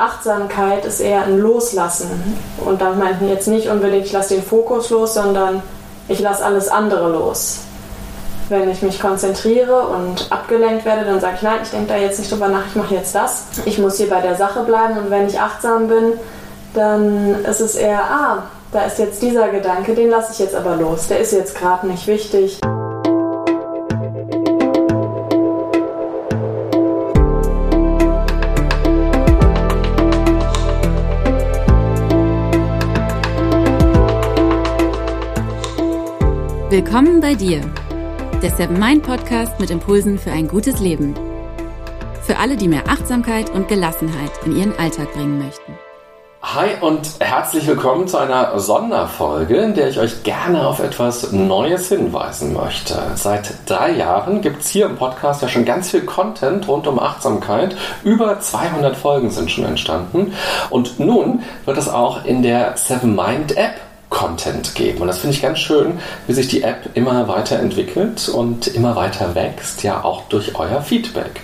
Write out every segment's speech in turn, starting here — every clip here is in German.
Achtsamkeit ist eher ein Loslassen. Und da meinten jetzt nicht unbedingt, ich lasse den Fokus los, sondern ich lasse alles andere los. Wenn ich mich konzentriere und abgelenkt werde, dann sage ich, nein, ich denke da jetzt nicht drüber nach, ich mache jetzt das. Ich muss hier bei der Sache bleiben und wenn ich achtsam bin, dann ist es eher, ah, da ist jetzt dieser Gedanke, den lasse ich jetzt aber los. Der ist jetzt gerade nicht wichtig. Willkommen bei dir, der Seven Mind Podcast mit Impulsen für ein gutes Leben. Für alle, die mehr Achtsamkeit und Gelassenheit in ihren Alltag bringen möchten. Hi und herzlich willkommen zu einer Sonderfolge, in der ich euch gerne auf etwas Neues hinweisen möchte. Seit drei Jahren gibt es hier im Podcast ja schon ganz viel Content rund um Achtsamkeit. Über 200 Folgen sind schon entstanden. Und nun wird es auch in der Seven Mind App Content geben. Und das finde ich ganz schön, wie sich die App immer weiterentwickelt und immer weiter wächst, ja auch durch euer Feedback.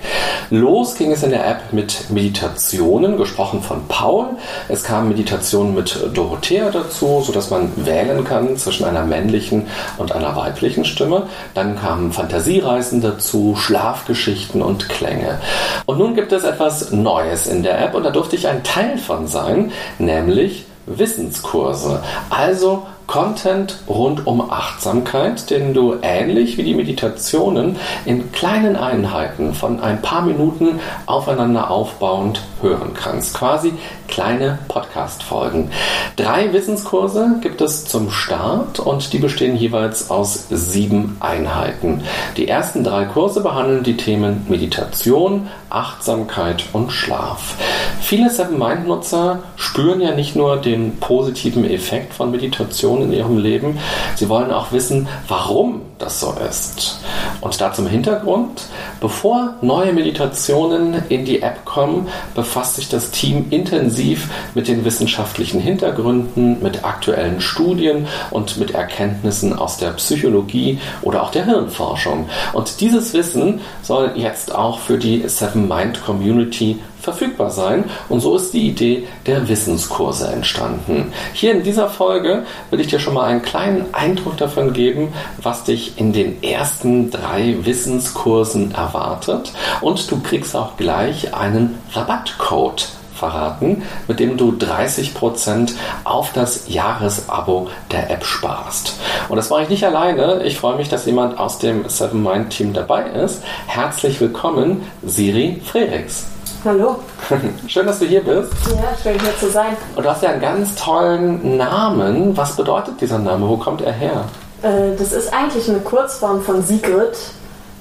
Los ging es in der App mit Meditationen, gesprochen von Paul. Es kamen Meditationen mit Dorothea dazu, sodass man wählen kann zwischen einer männlichen und einer weiblichen Stimme. Dann kamen Fantasiereisen dazu, Schlafgeschichten und Klänge. Und nun gibt es etwas Neues in der App und da durfte ich ein Teil von sein, nämlich Wissenskurse. Also Content rund um Achtsamkeit, den du ähnlich wie die Meditationen in kleinen Einheiten von ein paar Minuten aufeinander aufbauend hören kannst. Quasi kleine Podcast-Folgen. Drei Wissenskurse gibt es zum Start und die bestehen jeweils aus sieben Einheiten. Die ersten drei Kurse behandeln die Themen Meditation, Achtsamkeit und Schlaf. Viele Seven Mind Nutzer spüren ja nicht nur den positiven Effekt von Meditation in ihrem Leben, sie wollen auch wissen, warum das so ist. Und da zum Hintergrund, bevor neue Meditationen in die App kommen, befasst sich das Team intensiv mit den wissenschaftlichen Hintergründen, mit aktuellen Studien und mit Erkenntnissen aus der Psychologie oder auch der Hirnforschung. Und dieses Wissen soll jetzt auch für die Seven Mind Community verfügbar sein. Und so ist die Idee der Wissenskurse entstanden. Hier in dieser Folge will ich dir schon mal einen kleinen Eindruck davon geben, was dich in den ersten drei Wissenskursen erwartet. Und du kriegst auch gleich einen Rabattcode verraten, mit dem du 30% auf das Jahresabo der App sparst. Und das mache ich nicht alleine. Ich freue mich, dass jemand aus dem Seven Mind Team dabei ist. Herzlich willkommen, Siri Frerix. Hallo. Schön, dass du hier bist. Ja, schön hier zu sein. Und du hast ja einen ganz tollen Namen. Was bedeutet dieser Name? Wo kommt er her? Äh, das ist eigentlich eine Kurzform von Sigrid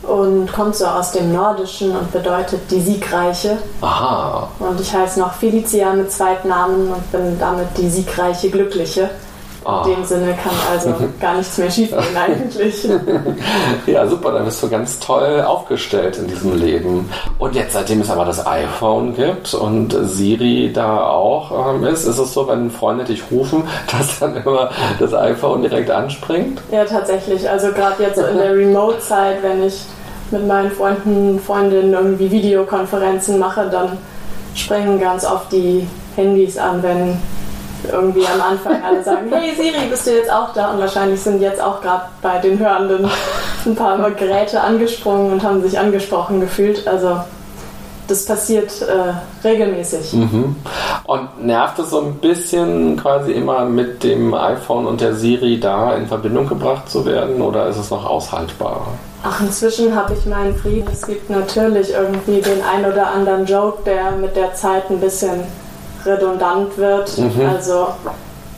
und kommt so aus dem Nordischen und bedeutet die Siegreiche. Aha. Und ich heiße noch Felicia mit Zweitnamen und bin damit die siegreiche Glückliche. Oh. In dem Sinne kann also gar nichts mehr schiefgehen eigentlich. ja, super, dann bist du ganz toll aufgestellt in diesem Leben. Und jetzt, seitdem es aber das iPhone gibt und Siri da auch ähm, ist, ist es so, wenn Freunde dich rufen, dass dann immer das iPhone direkt anspringt? Ja, tatsächlich. Also gerade jetzt so in der Remote-Zeit, wenn ich mit meinen Freunden, Freundinnen irgendwie Videokonferenzen mache, dann springen ganz oft die Handys an, wenn irgendwie am Anfang alle sagen, hey Siri, bist du jetzt auch da? Und wahrscheinlich sind jetzt auch gerade bei den Hörenden ein paar Geräte angesprungen und haben sich angesprochen gefühlt. Also das passiert äh, regelmäßig. Mhm. Und nervt es so ein bisschen quasi immer mit dem iPhone und der Siri da in Verbindung gebracht zu werden oder ist es noch aushaltbar? Ach, inzwischen habe ich meinen Frieden. Es gibt natürlich irgendwie den ein oder anderen Joke, der mit der Zeit ein bisschen redundant wird. Mhm. Also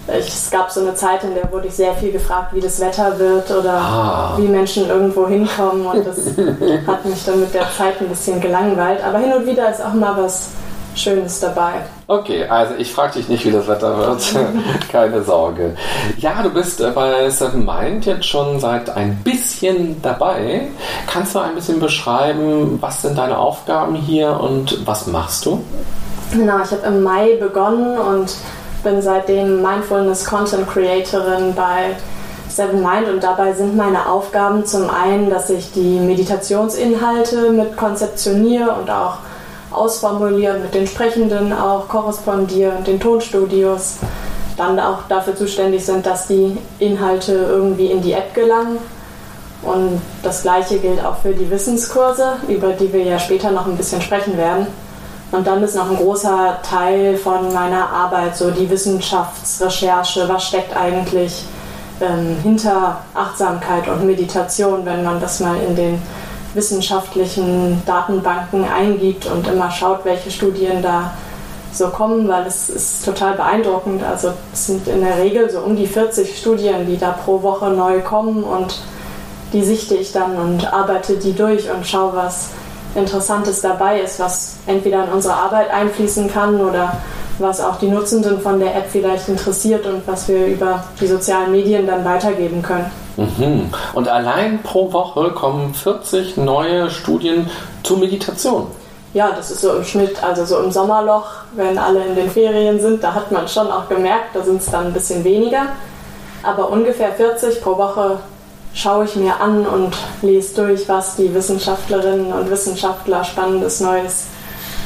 ich, es gab so eine Zeit, in der wurde ich sehr viel gefragt, wie das Wetter wird oder ah. wie Menschen irgendwo hinkommen und das hat mich dann mit der Zeit ein bisschen gelangweilt. Aber hin und wieder ist auch mal was Schönes dabei. Okay, also ich frage dich nicht, wie das Wetter wird. Keine Sorge. Ja, du bist äh, bei Seven Mind jetzt schon seit ein bisschen dabei. Kannst du ein bisschen beschreiben, was sind deine Aufgaben hier und was machst du? Genau, ich habe im Mai begonnen und bin seitdem Mindfulness Content Creatorin bei Seven Mind und dabei sind meine Aufgaben zum einen, dass ich die Meditationsinhalte mit konzeptioniere und auch ausformuliere, mit den Sprechenden auch korrespondiere, den Tonstudios dann auch dafür zuständig sind, dass die Inhalte irgendwie in die App gelangen. Und das gleiche gilt auch für die Wissenskurse, über die wir ja später noch ein bisschen sprechen werden. Und dann ist noch ein großer Teil von meiner Arbeit so die Wissenschaftsrecherche, was steckt eigentlich ähm, hinter Achtsamkeit und Meditation, wenn man das mal in den wissenschaftlichen Datenbanken eingibt und immer schaut, welche Studien da so kommen, weil es ist total beeindruckend. Also es sind in der Regel so um die 40 Studien, die da pro Woche neu kommen und die sichte ich dann und arbeite die durch und schaue, was Interessantes dabei ist, was entweder in unsere Arbeit einfließen kann oder was auch die Nutzenden von der App vielleicht interessiert und was wir über die sozialen Medien dann weitergeben können. Mhm. Und allein pro Woche kommen 40 neue Studien zur Meditation. Ja, das ist so im Schnitt, also so im Sommerloch, wenn alle in den Ferien sind, da hat man schon auch gemerkt, da sind es dann ein bisschen weniger. Aber ungefähr 40 pro Woche schaue ich mir an und lese durch, was die Wissenschaftlerinnen und Wissenschaftler Spannendes Neues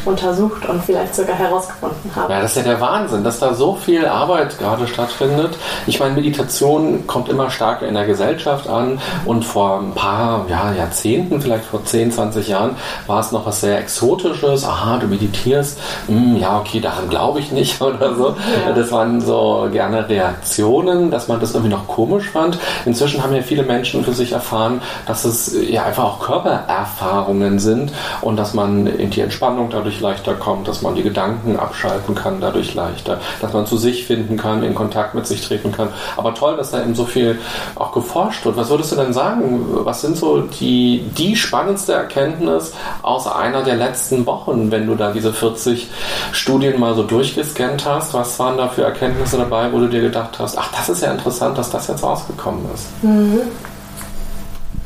untersucht und vielleicht sogar herausgefunden haben. Ja, das ist ja der Wahnsinn, dass da so viel Arbeit gerade stattfindet. Ich meine, Meditation kommt immer stärker in der Gesellschaft an und vor ein paar ja, Jahrzehnten, vielleicht vor 10, 20 Jahren, war es noch was sehr Exotisches. Aha, du meditierst, hm, ja, okay, daran glaube ich nicht oder so. Ja. Das waren so gerne Reaktionen, dass man das irgendwie noch komisch fand. Inzwischen haben ja viele Menschen für sich erfahren, dass es ja einfach auch Körpererfahrungen sind und dass man in die Entspannung dadurch dadurch leichter kommt, dass man die Gedanken abschalten kann, dadurch leichter, dass man zu sich finden kann, in Kontakt mit sich treten kann. Aber toll, dass da eben so viel auch geforscht wird. Was würdest du denn sagen? Was sind so die, die spannendste Erkenntnis aus einer der letzten Wochen, wenn du da diese 40 Studien mal so durchgescannt hast? Was waren da für Erkenntnisse dabei, wo du dir gedacht hast, ach, das ist ja interessant, dass das jetzt rausgekommen ist? Mhm.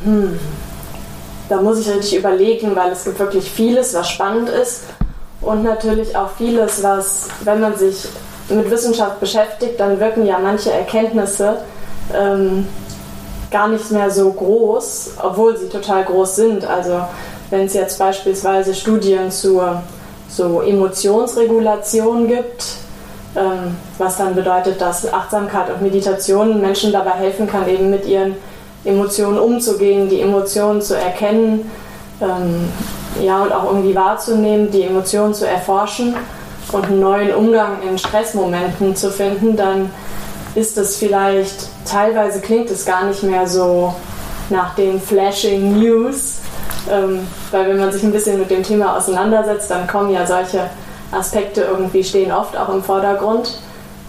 Hm da muss ich richtig überlegen, weil es gibt wirklich vieles, was spannend ist und natürlich auch vieles, was, wenn man sich mit Wissenschaft beschäftigt, dann wirken ja manche Erkenntnisse ähm, gar nicht mehr so groß, obwohl sie total groß sind. Also wenn es jetzt beispielsweise Studien zur so Emotionsregulation gibt, ähm, was dann bedeutet, dass Achtsamkeit und Meditation Menschen dabei helfen kann, eben mit ihren Emotionen umzugehen, die Emotionen zu erkennen, ähm, ja, und auch irgendwie wahrzunehmen, die Emotionen zu erforschen und einen neuen Umgang in Stressmomenten zu finden, dann ist es vielleicht, teilweise klingt es gar nicht mehr so nach den Flashing News, ähm, weil wenn man sich ein bisschen mit dem Thema auseinandersetzt, dann kommen ja solche Aspekte irgendwie, stehen oft auch im Vordergrund.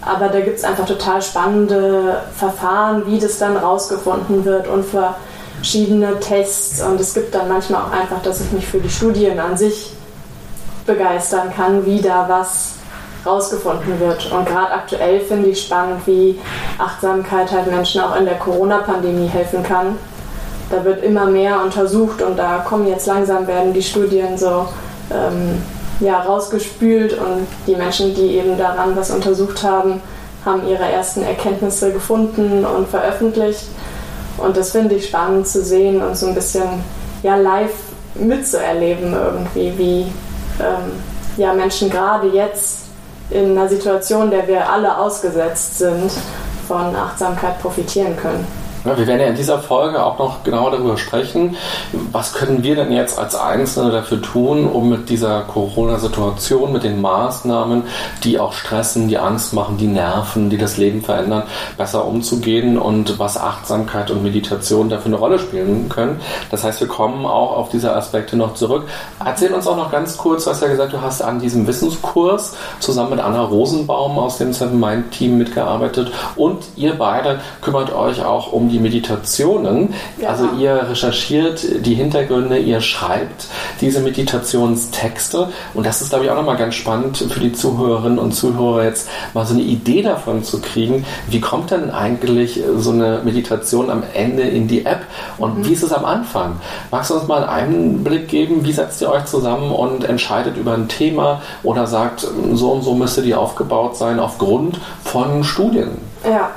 Aber da gibt es einfach total spannende Verfahren, wie das dann rausgefunden wird und verschiedene Tests. Und es gibt dann manchmal auch einfach, dass ich mich für die Studien an sich begeistern kann, wie da was rausgefunden wird. Und gerade aktuell finde ich spannend, wie Achtsamkeit halt Menschen auch in der Corona-Pandemie helfen kann. Da wird immer mehr untersucht und da kommen jetzt langsam, werden die Studien so ähm, ja, rausgespült und die Menschen, die eben daran was untersucht haben, haben ihre ersten Erkenntnisse gefunden und veröffentlicht. Und das finde ich spannend zu sehen und so ein bisschen ja, live mitzuerleben irgendwie, wie ähm, ja, Menschen gerade jetzt in einer Situation, der wir alle ausgesetzt sind, von Achtsamkeit profitieren können. Ja, wir werden ja in dieser Folge auch noch genau darüber sprechen, was können wir denn jetzt als Einzelne dafür tun, um mit dieser Corona-Situation, mit den Maßnahmen, die auch stressen, die Angst machen, die nerven, die das Leben verändern, besser umzugehen und was Achtsamkeit und Meditation dafür eine Rolle spielen können. Das heißt, wir kommen auch auf diese Aspekte noch zurück. Erzähl uns auch noch ganz kurz, du hast ja gesagt, du hast an diesem Wissenskurs zusammen mit Anna Rosenbaum aus dem Seven Mind Team mitgearbeitet und ihr beide kümmert euch auch um die die Meditationen. Ja. Also ihr recherchiert die Hintergründe, ihr schreibt diese Meditationstexte und das ist, glaube ich, auch nochmal ganz spannend für die Zuhörerinnen und Zuhörer jetzt mal so eine Idee davon zu kriegen, wie kommt denn eigentlich so eine Meditation am Ende in die App und mhm. wie ist es am Anfang? Magst du uns mal einen Einblick geben, wie setzt ihr euch zusammen und entscheidet über ein Thema oder sagt, so und so müsste die aufgebaut sein aufgrund von Studien? Ja,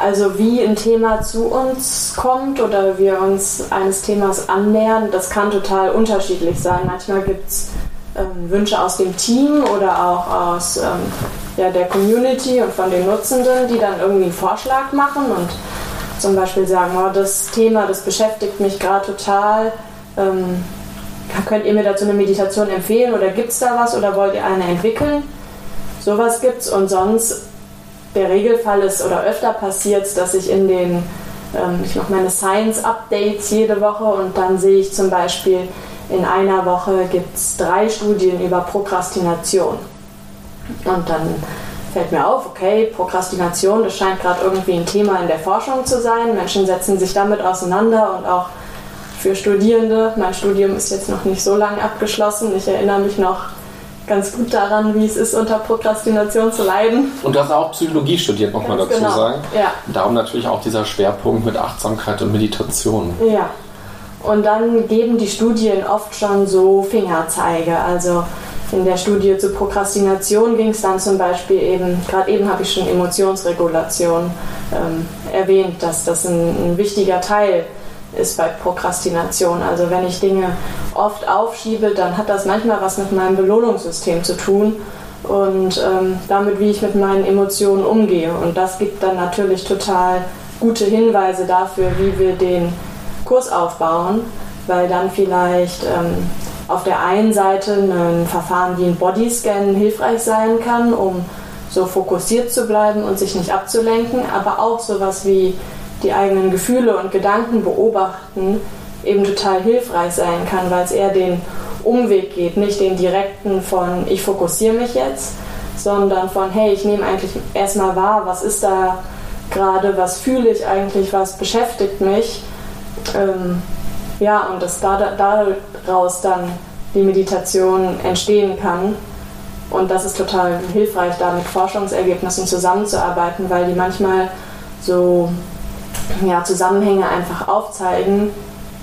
also wie ein Thema zu uns kommt oder wir uns eines Themas annähern, das kann total unterschiedlich sein. Manchmal gibt es ähm, Wünsche aus dem Team oder auch aus ähm, ja, der Community und von den Nutzenden, die dann irgendwie einen Vorschlag machen und zum Beispiel sagen, oh, das Thema, das beschäftigt mich gerade total. Ähm, könnt ihr mir dazu eine Meditation empfehlen oder gibt es da was oder wollt ihr eine entwickeln? Sowas es und sonst der Regelfall ist oder öfter passiert, dass ich in den, ähm, ich mache meine Science-Updates jede Woche und dann sehe ich zum Beispiel, in einer Woche gibt es drei Studien über Prokrastination. Und dann fällt mir auf, okay, Prokrastination, das scheint gerade irgendwie ein Thema in der Forschung zu sein. Menschen setzen sich damit auseinander und auch für Studierende. Mein Studium ist jetzt noch nicht so lange abgeschlossen. Ich erinnere mich noch ganz gut daran, wie es ist, unter Prokrastination zu leiden. Und du hast auch Psychologie studiert, muss man dazu genau. sagen. Ja. Darum natürlich auch dieser Schwerpunkt mit Achtsamkeit und Meditation. Ja. Und dann geben die Studien oft schon so Fingerzeige. Also in der Studie zur Prokrastination ging es dann zum Beispiel eben, gerade eben habe ich schon Emotionsregulation ähm, erwähnt, dass das ein, ein wichtiger Teil ist bei Prokrastination. Also wenn ich Dinge oft aufschiebe, dann hat das manchmal was mit meinem Belohnungssystem zu tun und ähm, damit, wie ich mit meinen Emotionen umgehe. Und das gibt dann natürlich total gute Hinweise dafür, wie wir den Kurs aufbauen, weil dann vielleicht ähm, auf der einen Seite ein Verfahren wie ein Bodyscan hilfreich sein kann, um so fokussiert zu bleiben und sich nicht abzulenken, aber auch sowas wie die eigenen Gefühle und Gedanken beobachten eben total hilfreich sein kann, weil es eher den Umweg geht, nicht den direkten von ich fokussiere mich jetzt, sondern von hey, ich nehme eigentlich erstmal wahr, was ist da gerade, was fühle ich eigentlich, was beschäftigt mich. Ähm, ja, und dass da, daraus dann die Meditation entstehen kann. Und das ist total hilfreich, da mit Forschungsergebnissen zusammenzuarbeiten, weil die manchmal so ja, Zusammenhänge einfach aufzeigen,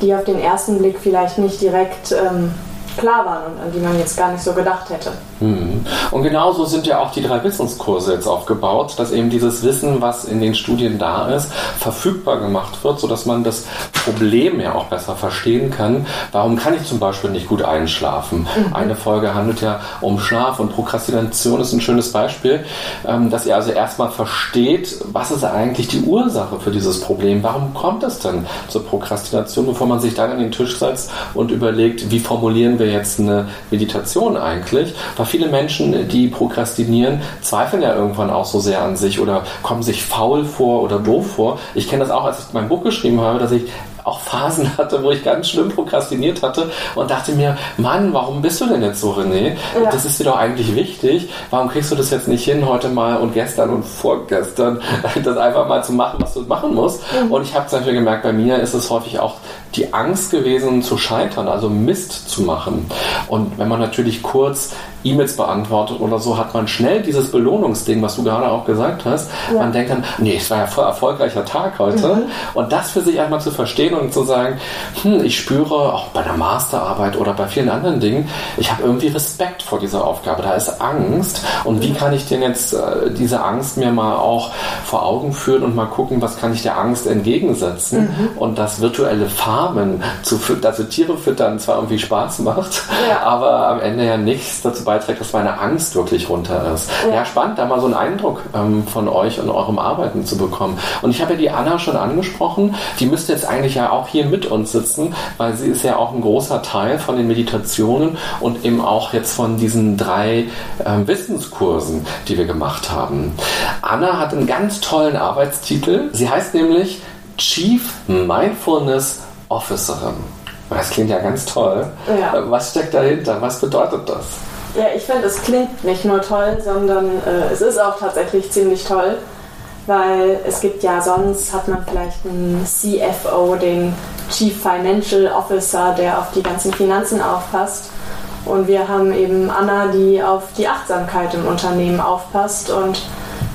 die auf den ersten Blick vielleicht nicht direkt ähm, klar waren und an die man jetzt gar nicht so gedacht hätte. Mhm. Und genauso sind ja auch die drei Wissenskurse jetzt aufgebaut, dass eben dieses Wissen, was in den Studien da ist, verfügbar gemacht wird, sodass man das Problem ja auch besser verstehen kann. Warum kann ich zum Beispiel nicht gut einschlafen? Mhm. Eine Folge handelt ja um Schlaf und Prokrastination ist ein schönes Beispiel, ähm, dass ihr also erstmal versteht, was ist eigentlich die Ursache für dieses Problem? Warum kommt es denn zur Prokrastination, bevor man sich dann an den Tisch setzt und überlegt, wie formulieren wir jetzt eine Meditation eigentlich? Aber viele Menschen, die prokrastinieren, zweifeln ja irgendwann auch so sehr an sich oder kommen sich faul vor oder doof vor. Ich kenne das auch, als ich mein Buch geschrieben habe, dass ich auch Phasen hatte, wo ich ganz schlimm prokrastiniert hatte und dachte mir, Mann, warum bist du denn jetzt so, René? Ja. Das ist dir doch eigentlich wichtig. Warum kriegst du das jetzt nicht hin, heute mal und gestern und vorgestern, das einfach mal zu machen, was du machen musst? Mhm. Und ich habe zum Beispiel gemerkt, bei mir ist es häufig auch die Angst gewesen zu scheitern, also Mist zu machen. Und wenn man natürlich kurz E-Mails beantwortet oder so, hat man schnell dieses Belohnungsding, was du gerade auch gesagt hast. Ja. Man denkt dann, nee, es war ja voll erfolgreicher Tag heute. Mhm. Und das für sich einmal zu verstehen und zu sagen, hm, ich spüre auch bei der Masterarbeit oder bei vielen anderen Dingen, ich habe irgendwie Respekt vor dieser Aufgabe. Da ist Angst. Und wie kann ich denn jetzt äh, diese Angst mir mal auch vor Augen führen und mal gucken, was kann ich der Angst entgegensetzen? Mhm. Und das virtuelle Farmen zu also Tiere füttern zwar irgendwie Spaß macht, ja. aber am Ende ja nichts dazu beiträgt, dass meine Angst wirklich runter ist. Ja, ja spannend, da mal so einen Eindruck ähm, von euch und eurem Arbeiten zu bekommen. Und ich habe ja die Anna schon angesprochen, die müsste jetzt eigentlich ja auch hier mit uns sitzen, weil sie ist ja auch ein großer Teil von den Meditationen und eben auch jetzt von diesen drei ähm, Wissenskursen, die wir gemacht haben. Anna hat einen ganz tollen Arbeitstitel. Sie heißt nämlich Chief Mindfulness Officerin. Das klingt ja ganz toll. Ja. Was steckt dahinter? Was bedeutet das? Ja, ich finde, es klingt nicht nur toll, sondern äh, es ist auch tatsächlich ziemlich toll, weil es gibt ja sonst, hat man vielleicht einen CFO, den Chief Financial Officer, der auf die ganzen Finanzen aufpasst. Und wir haben eben Anna, die auf die Achtsamkeit im Unternehmen aufpasst und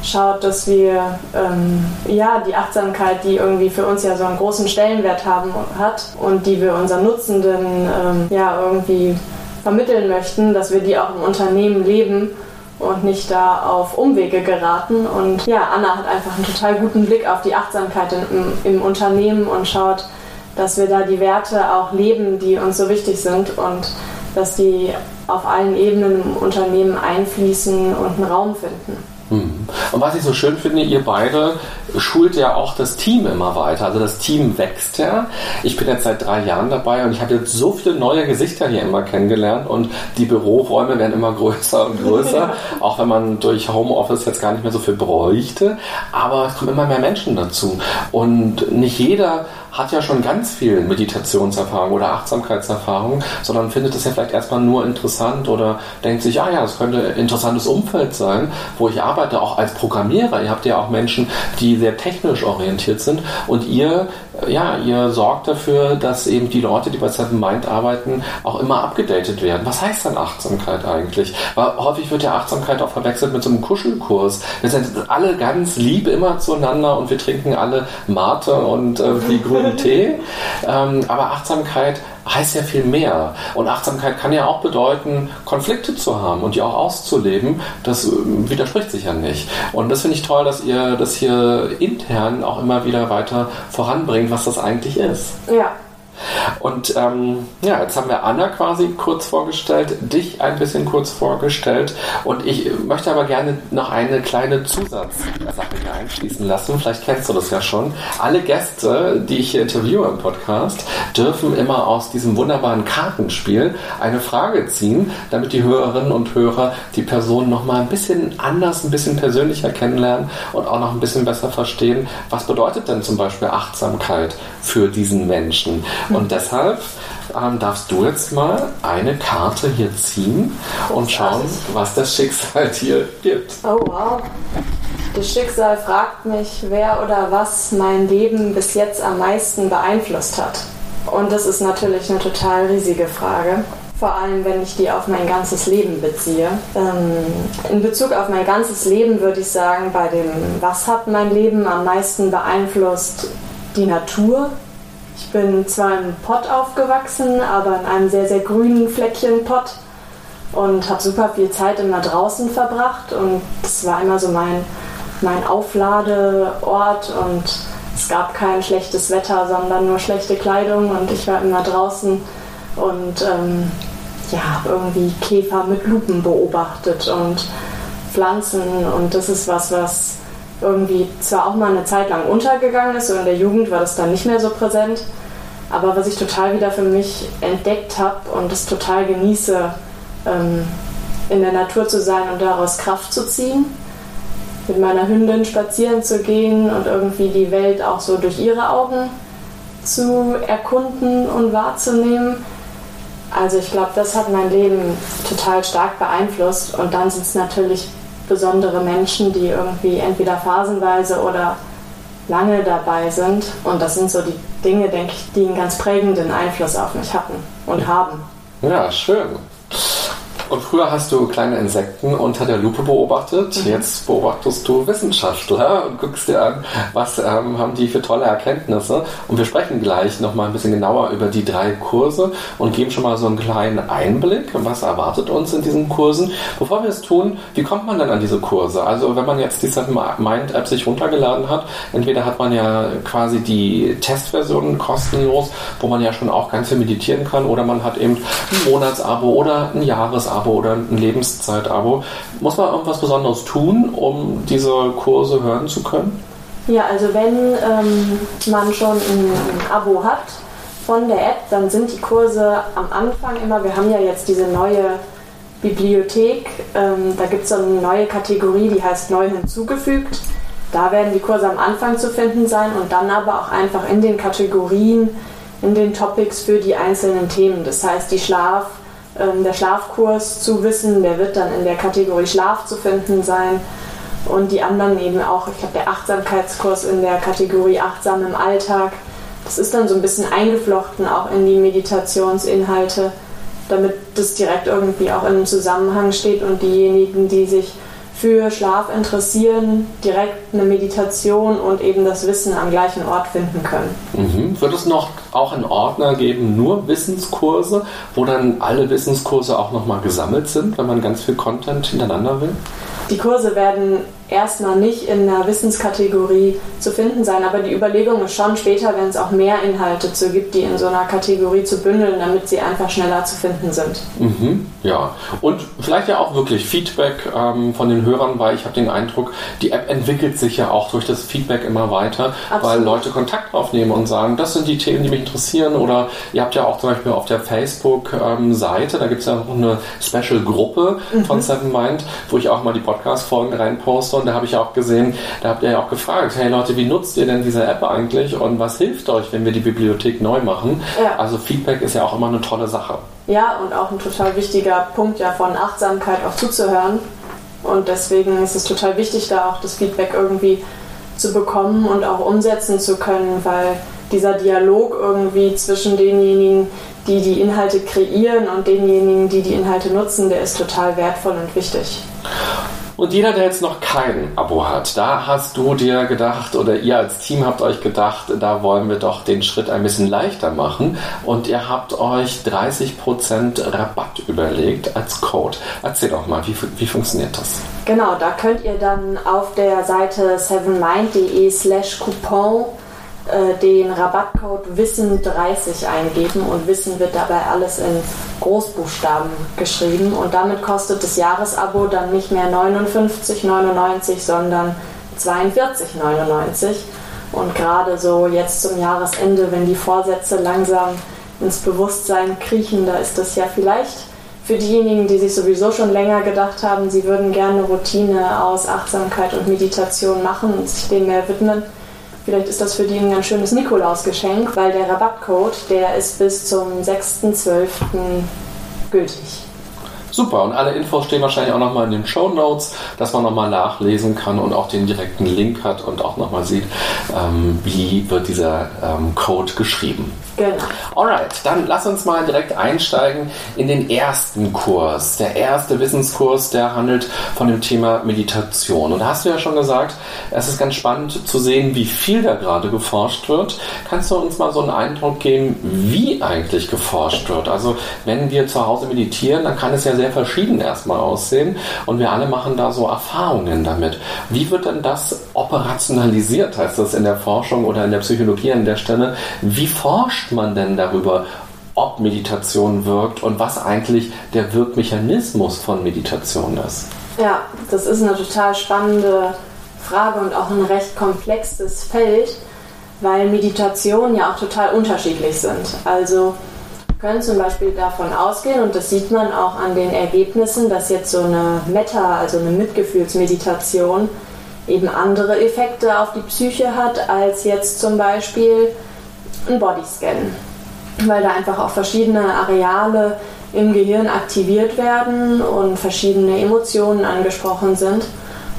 schaut, dass wir ähm, ja die Achtsamkeit, die irgendwie für uns ja so einen großen Stellenwert haben hat und die wir unseren Nutzenden ähm, ja irgendwie vermitteln möchten, dass wir die auch im Unternehmen leben und nicht da auf Umwege geraten. Und ja, Anna hat einfach einen total guten Blick auf die Achtsamkeit im, im Unternehmen und schaut, dass wir da die Werte auch leben, die uns so wichtig sind und dass die auf allen Ebenen im Unternehmen einfließen und einen Raum finden. Hm. Und was ich so schön finde, ihr beide schult ja auch das Team immer weiter. Also das Team wächst ja. Ich bin jetzt seit drei Jahren dabei und ich habe jetzt so viele neue Gesichter hier immer kennengelernt und die Büroräume werden immer größer und größer, auch wenn man durch Homeoffice jetzt gar nicht mehr so viel bräuchte. Aber es kommen immer mehr Menschen dazu und nicht jeder hat ja schon ganz viel Meditationserfahrung oder Achtsamkeitserfahrung, sondern findet es ja vielleicht erstmal nur interessant oder denkt sich, ah ja, es könnte ein interessantes Umfeld sein, wo ich arbeite, auch als Programmierer. Ihr habt ja auch Menschen, die sehr technisch orientiert sind und ihr, ja, ihr sorgt dafür, dass eben die Leute, die bei Seven Mind arbeiten, auch immer abgedatet werden. Was heißt dann Achtsamkeit eigentlich? Weil häufig wird ja Achtsamkeit auch verwechselt mit so einem Kuschelkurs. Wir sind alle ganz lieb immer zueinander und wir trinken alle Mate und äh, die grünen Tee. Ähm, aber Achtsamkeit heißt ja viel mehr. Und Achtsamkeit kann ja auch bedeuten, Konflikte zu haben und die auch auszuleben. Das äh, widerspricht sich ja nicht. Und das finde ich toll, dass ihr das hier intern auch immer wieder weiter voranbringt, was das eigentlich ist. Ja, und ähm, ja, jetzt haben wir Anna quasi kurz vorgestellt, dich ein bisschen kurz vorgestellt und ich möchte aber gerne noch eine kleine Zusatzsache hier einschließen lassen. Vielleicht kennst du das ja schon. Alle Gäste, die ich hier interviewe im Podcast, dürfen immer aus diesem wunderbaren Kartenspiel eine Frage ziehen, damit die Hörerinnen und Hörer die Person noch mal ein bisschen anders, ein bisschen persönlicher kennenlernen und auch noch ein bisschen besser verstehen, was bedeutet denn zum Beispiel Achtsamkeit für diesen Menschen. Und deshalb ähm, darfst du jetzt mal eine Karte hier ziehen und schauen, was das Schicksal dir gibt. Oh wow. Das Schicksal fragt mich, wer oder was mein Leben bis jetzt am meisten beeinflusst hat. Und das ist natürlich eine total riesige Frage. Vor allem, wenn ich die auf mein ganzes Leben beziehe. Ähm, in Bezug auf mein ganzes Leben würde ich sagen, bei dem, was hat mein Leben am meisten beeinflusst, die Natur, ich bin zwar in Pott aufgewachsen, aber in einem sehr, sehr grünen Fleckchen Pott und habe super viel Zeit immer draußen verbracht und das war immer so mein, mein Aufladeort und es gab kein schlechtes Wetter, sondern nur schlechte Kleidung und ich war immer draußen und ähm, ja, habe irgendwie Käfer mit Lupen beobachtet und Pflanzen und das ist was, was irgendwie zwar auch mal eine Zeit lang untergegangen ist, so in der Jugend war das dann nicht mehr so präsent, aber was ich total wieder für mich entdeckt habe und es total genieße, ähm, in der Natur zu sein und daraus Kraft zu ziehen, mit meiner Hündin spazieren zu gehen und irgendwie die Welt auch so durch ihre Augen zu erkunden und wahrzunehmen. Also ich glaube, das hat mein Leben total stark beeinflusst und dann sind es natürlich besondere Menschen, die irgendwie entweder phasenweise oder lange dabei sind. Und das sind so die Dinge, denke ich, die einen ganz prägenden Einfluss auf mich hatten und haben. Ja, schön. Und früher hast du kleine Insekten unter der Lupe beobachtet. Mhm. Jetzt beobachtest du Wissenschaftler und guckst dir an, was ähm, haben die für tolle Erkenntnisse. Und wir sprechen gleich nochmal ein bisschen genauer über die drei Kurse und geben schon mal so einen kleinen Einblick, was erwartet uns in diesen Kursen. Bevor wir es tun, wie kommt man denn an diese Kurse? Also wenn man jetzt die Seven Mind App sich runtergeladen hat, entweder hat man ja quasi die Testversion kostenlos, wo man ja schon auch ganz viel meditieren kann, oder man hat eben ein Monatsabo oder ein Jahresabo Abo oder ein Lebenszeit-Abo. Muss man irgendwas Besonderes tun, um diese Kurse hören zu können? Ja, also wenn ähm, man schon ein, ein Abo hat von der App, dann sind die Kurse am Anfang immer, wir haben ja jetzt diese neue Bibliothek, ähm, da gibt es so eine neue Kategorie, die heißt neu hinzugefügt. Da werden die Kurse am Anfang zu finden sein und dann aber auch einfach in den Kategorien, in den Topics für die einzelnen Themen. Das heißt, die Schlaf, der Schlafkurs zu wissen. Der wird dann in der Kategorie Schlaf zu finden sein. Und die anderen eben auch, ich glaube, der Achtsamkeitskurs in der Kategorie Achtsam im Alltag. Das ist dann so ein bisschen eingeflochten auch in die Meditationsinhalte, damit das direkt irgendwie auch in einem Zusammenhang steht und diejenigen, die sich für Schlaf interessieren, direkt eine Meditation und eben das Wissen am gleichen Ort finden können. Mhm. Wird es noch auch einen Ordner geben, nur Wissenskurse, wo dann alle Wissenskurse auch nochmal gesammelt sind, wenn man ganz viel Content hintereinander will? Die Kurse werden erstmal nicht in einer Wissenskategorie zu finden sein. Aber die Überlegung ist schon später, wenn es auch mehr Inhalte zu gibt, die in so einer Kategorie zu bündeln, damit sie einfach schneller zu finden sind. Mhm, ja, und vielleicht ja auch wirklich Feedback ähm, von den Hörern, weil ich habe den Eindruck, die App entwickelt sich ja auch durch das Feedback immer weiter, Absolut. weil Leute Kontakt aufnehmen und sagen, das sind die Themen, die mich interessieren. Oder ihr habt ja auch zum Beispiel auf der Facebook-Seite, ähm, da gibt es ja noch eine Special-Gruppe mhm. von Seven Mind, wo ich auch mal die Podcast-Folgen reinposte und da habe ich auch gesehen, da habt ihr ja auch gefragt, hey Leute, wie nutzt ihr denn diese App eigentlich und was hilft euch, wenn wir die Bibliothek neu machen? Ja. Also Feedback ist ja auch immer eine tolle Sache. Ja, und auch ein total wichtiger Punkt ja von Achtsamkeit auch zuzuhören. Und deswegen ist es total wichtig, da auch das Feedback irgendwie zu bekommen und auch umsetzen zu können, weil dieser Dialog irgendwie zwischen denjenigen, die die Inhalte kreieren und denjenigen, die die Inhalte nutzen, der ist total wertvoll und wichtig. Und jeder, der jetzt noch kein Abo hat, da hast du dir gedacht oder ihr als Team habt euch gedacht, da wollen wir doch den Schritt ein bisschen leichter machen und ihr habt euch 30% Rabatt überlegt als Code. Erzähl doch mal, wie, wie funktioniert das? Genau, da könnt ihr dann auf der Seite sevenmind.de slash Coupon den Rabattcode Wissen30 eingeben und Wissen wird dabei alles in Großbuchstaben geschrieben. Und damit kostet das Jahresabo dann nicht mehr 59,99, sondern 42,99 und gerade so jetzt zum Jahresende, wenn die Vorsätze langsam ins Bewusstsein kriechen, da ist das ja vielleicht für diejenigen, die sich sowieso schon länger gedacht haben, sie würden gerne Routine aus Achtsamkeit und Meditation machen und sich dem mehr widmen, Vielleicht ist das für die ein ganz schönes Nikolausgeschenk, weil der Rabattcode, der ist bis zum 6.12. gültig. Super, und alle Infos stehen wahrscheinlich auch nochmal in den Show Notes, dass man nochmal nachlesen kann und auch den direkten Link hat und auch nochmal sieht, ähm, wie wird dieser ähm, Code geschrieben. Genau. Alright, dann lass uns mal direkt einsteigen in den ersten Kurs. Der erste Wissenskurs, der handelt von dem Thema Meditation. Und da hast du ja schon gesagt, es ist ganz spannend zu sehen, wie viel da gerade geforscht wird. Kannst du uns mal so einen Eindruck geben, wie eigentlich geforscht wird? Also wenn wir zu Hause meditieren, dann kann es ja sehr verschieden erstmal aussehen und wir alle machen da so Erfahrungen damit. Wie wird denn das operationalisiert, heißt das in der Forschung oder in der Psychologie an der Stelle? Wie forscht man denn darüber, ob Meditation wirkt und was eigentlich der Wirkmechanismus von Meditation ist? Ja, das ist eine total spannende Frage und auch ein recht komplexes Feld, weil Meditationen ja auch total unterschiedlich sind. Also können zum Beispiel davon ausgehen, und das sieht man auch an den Ergebnissen, dass jetzt so eine Meta, also eine Mitgefühlsmeditation, eben andere Effekte auf die Psyche hat als jetzt zum Beispiel ein Bodyscan, weil da einfach auch verschiedene Areale im Gehirn aktiviert werden und verschiedene Emotionen angesprochen sind.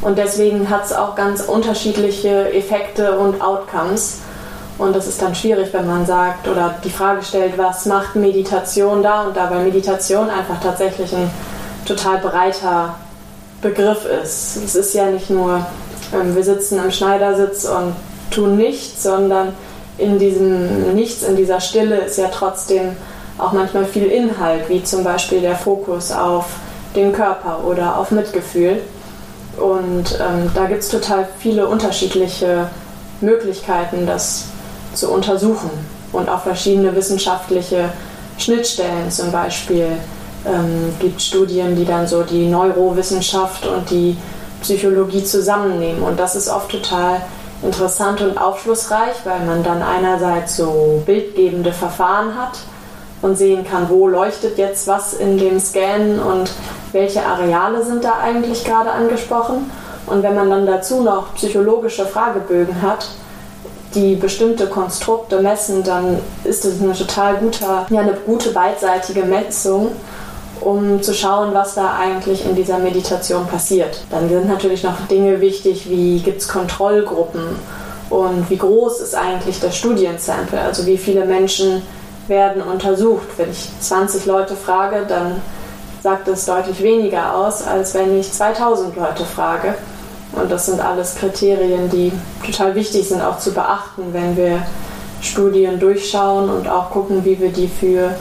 Und deswegen hat es auch ganz unterschiedliche Effekte und Outcomes. Und das ist dann schwierig, wenn man sagt oder die Frage stellt, was macht Meditation da und da, weil Meditation einfach tatsächlich ein total breiter Begriff ist. Es ist ja nicht nur, ähm, wir sitzen im Schneidersitz und tun nichts, sondern in diesem Nichts, in dieser Stille ist ja trotzdem auch manchmal viel Inhalt, wie zum Beispiel der Fokus auf den Körper oder auf Mitgefühl. Und ähm, da gibt es total viele unterschiedliche Möglichkeiten, das zu untersuchen und auch verschiedene wissenschaftliche Schnittstellen zum Beispiel. Ähm, gibt Studien, die dann so die Neurowissenschaft und die Psychologie zusammennehmen. Und das ist oft total interessant und aufschlussreich, weil man dann einerseits so bildgebende Verfahren hat und sehen kann, wo leuchtet jetzt was in dem Scan und welche Areale sind da eigentlich gerade angesprochen. Und wenn man dann dazu noch psychologische Fragebögen hat, die bestimmte Konstrukte messen, dann ist es eine total gute, ja, eine gute beidseitige Messung um zu schauen, was da eigentlich in dieser Meditation passiert. Dann sind natürlich noch Dinge wichtig, wie gibt es Kontrollgruppen und wie groß ist eigentlich das Studiensample, also wie viele Menschen werden untersucht. Wenn ich 20 Leute frage, dann sagt es deutlich weniger aus, als wenn ich 2000 Leute frage. Und das sind alles Kriterien, die total wichtig sind auch zu beachten, wenn wir Studien durchschauen und auch gucken, wie wir die für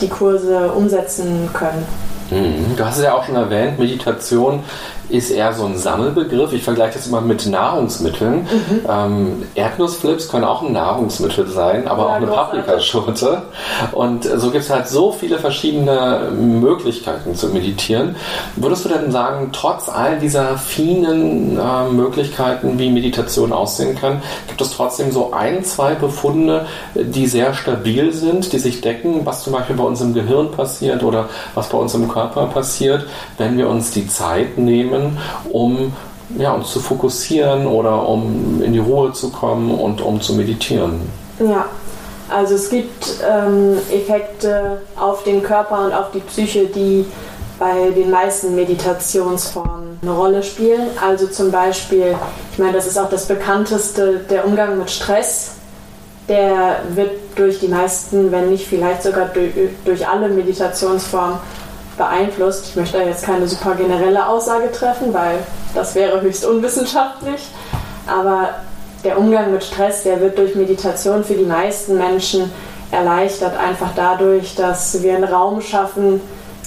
die Kurse umsetzen können. Mhm. Du hast es ja auch schon erwähnt, Meditation ist eher so ein Sammelbegriff. Ich vergleiche das immer mit Nahrungsmitteln. Mhm. Ähm, Erdnussflips können auch ein Nahrungsmittel sein, aber ja, auch eine Paprikaschote. Und so gibt es halt so viele verschiedene Möglichkeiten zu meditieren. Würdest du denn sagen, trotz all dieser vielen äh, Möglichkeiten, wie Meditation aussehen kann, gibt es trotzdem so ein, zwei Befunde, die sehr stabil sind, die sich decken, was zum Beispiel bei uns im Gehirn passiert oder was bei uns im Körper passiert, wenn wir uns die Zeit nehmen, um ja, uns zu fokussieren oder um in die Ruhe zu kommen und um zu meditieren. Ja, also es gibt ähm, Effekte auf den Körper und auf die Psyche, die bei den meisten Meditationsformen eine Rolle spielen. Also zum Beispiel, ich meine, das ist auch das bekannteste, der Umgang mit Stress. Der wird durch die meisten, wenn nicht vielleicht sogar durch, durch alle Meditationsformen beeinflusst. Ich möchte da jetzt keine super generelle Aussage treffen, weil das wäre höchst unwissenschaftlich. Aber der Umgang mit Stress, der wird durch Meditation für die meisten Menschen erleichtert, einfach dadurch, dass wir einen Raum schaffen,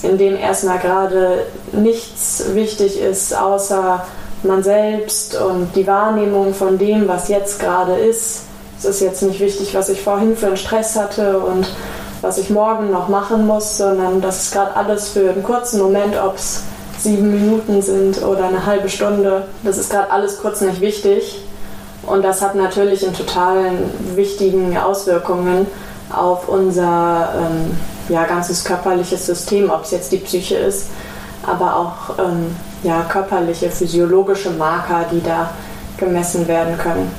in dem erstmal gerade nichts wichtig ist, außer man selbst und die Wahrnehmung von dem, was jetzt gerade ist. Es ist jetzt nicht wichtig, was ich vorhin für einen Stress hatte und was ich morgen noch machen muss, sondern das ist gerade alles für einen kurzen Moment, ob es sieben Minuten sind oder eine halbe Stunde. Das ist gerade alles kurz nicht wichtig. Und das hat natürlich in totalen wichtigen Auswirkungen auf unser ähm, ja, ganzes körperliches System, ob es jetzt die Psyche ist, aber auch ähm, ja, körperliche, physiologische Marker, die da gemessen werden können.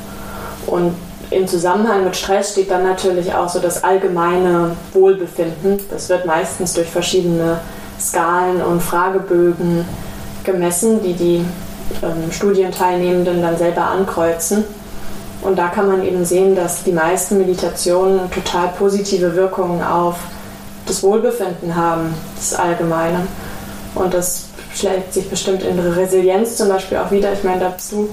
Und im Zusammenhang mit Stress steht dann natürlich auch so das allgemeine Wohlbefinden. Das wird meistens durch verschiedene Skalen und Fragebögen gemessen, die die ähm, Studienteilnehmenden dann selber ankreuzen. Und da kann man eben sehen, dass die meisten Meditationen total positive Wirkungen auf das Wohlbefinden haben, das Allgemeine. Und das schlägt sich bestimmt in Resilienz zum Beispiel auch wieder. Ich meine, da bist du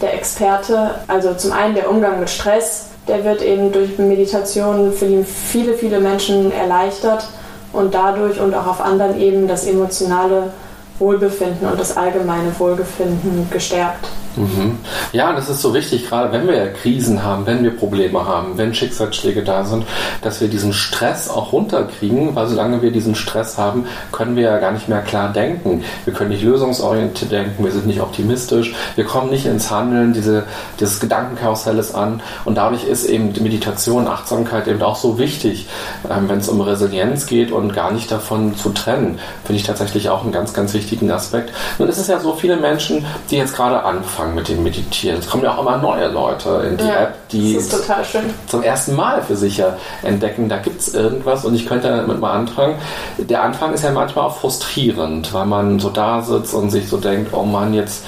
der Experte. Also zum einen der Umgang mit Stress, der wird eben durch Meditation für viele, viele Menschen erleichtert und dadurch und auch auf anderen Ebenen das emotionale Wohlbefinden und das allgemeine Wohlbefinden gestärkt. Mhm. Ja, das ist so wichtig, gerade wenn wir Krisen haben, wenn wir Probleme haben, wenn Schicksalsschläge da sind, dass wir diesen Stress auch runterkriegen, weil solange wir diesen Stress haben, können wir ja gar nicht mehr klar denken. Wir können nicht lösungsorientiert denken, wir sind nicht optimistisch, wir kommen nicht ins Handeln, diese, dieses Gedankenkarussell an und dadurch ist eben Meditation, Achtsamkeit eben auch so wichtig, ähm, wenn es um Resilienz geht und gar nicht davon zu trennen, finde ich tatsächlich auch einen ganz, ganz wichtigen Aspekt. Nun ist es ja so viele Menschen, die jetzt gerade anfangen, anfangen mit dem Meditieren. Es kommen ja auch immer neue Leute in die ja, App, die zum ersten Mal für sich ja entdecken, da gibt es irgendwas und ich könnte damit mal anfangen. Der Anfang ist ja manchmal auch frustrierend, weil man so da sitzt und sich so denkt, oh Mann, jetzt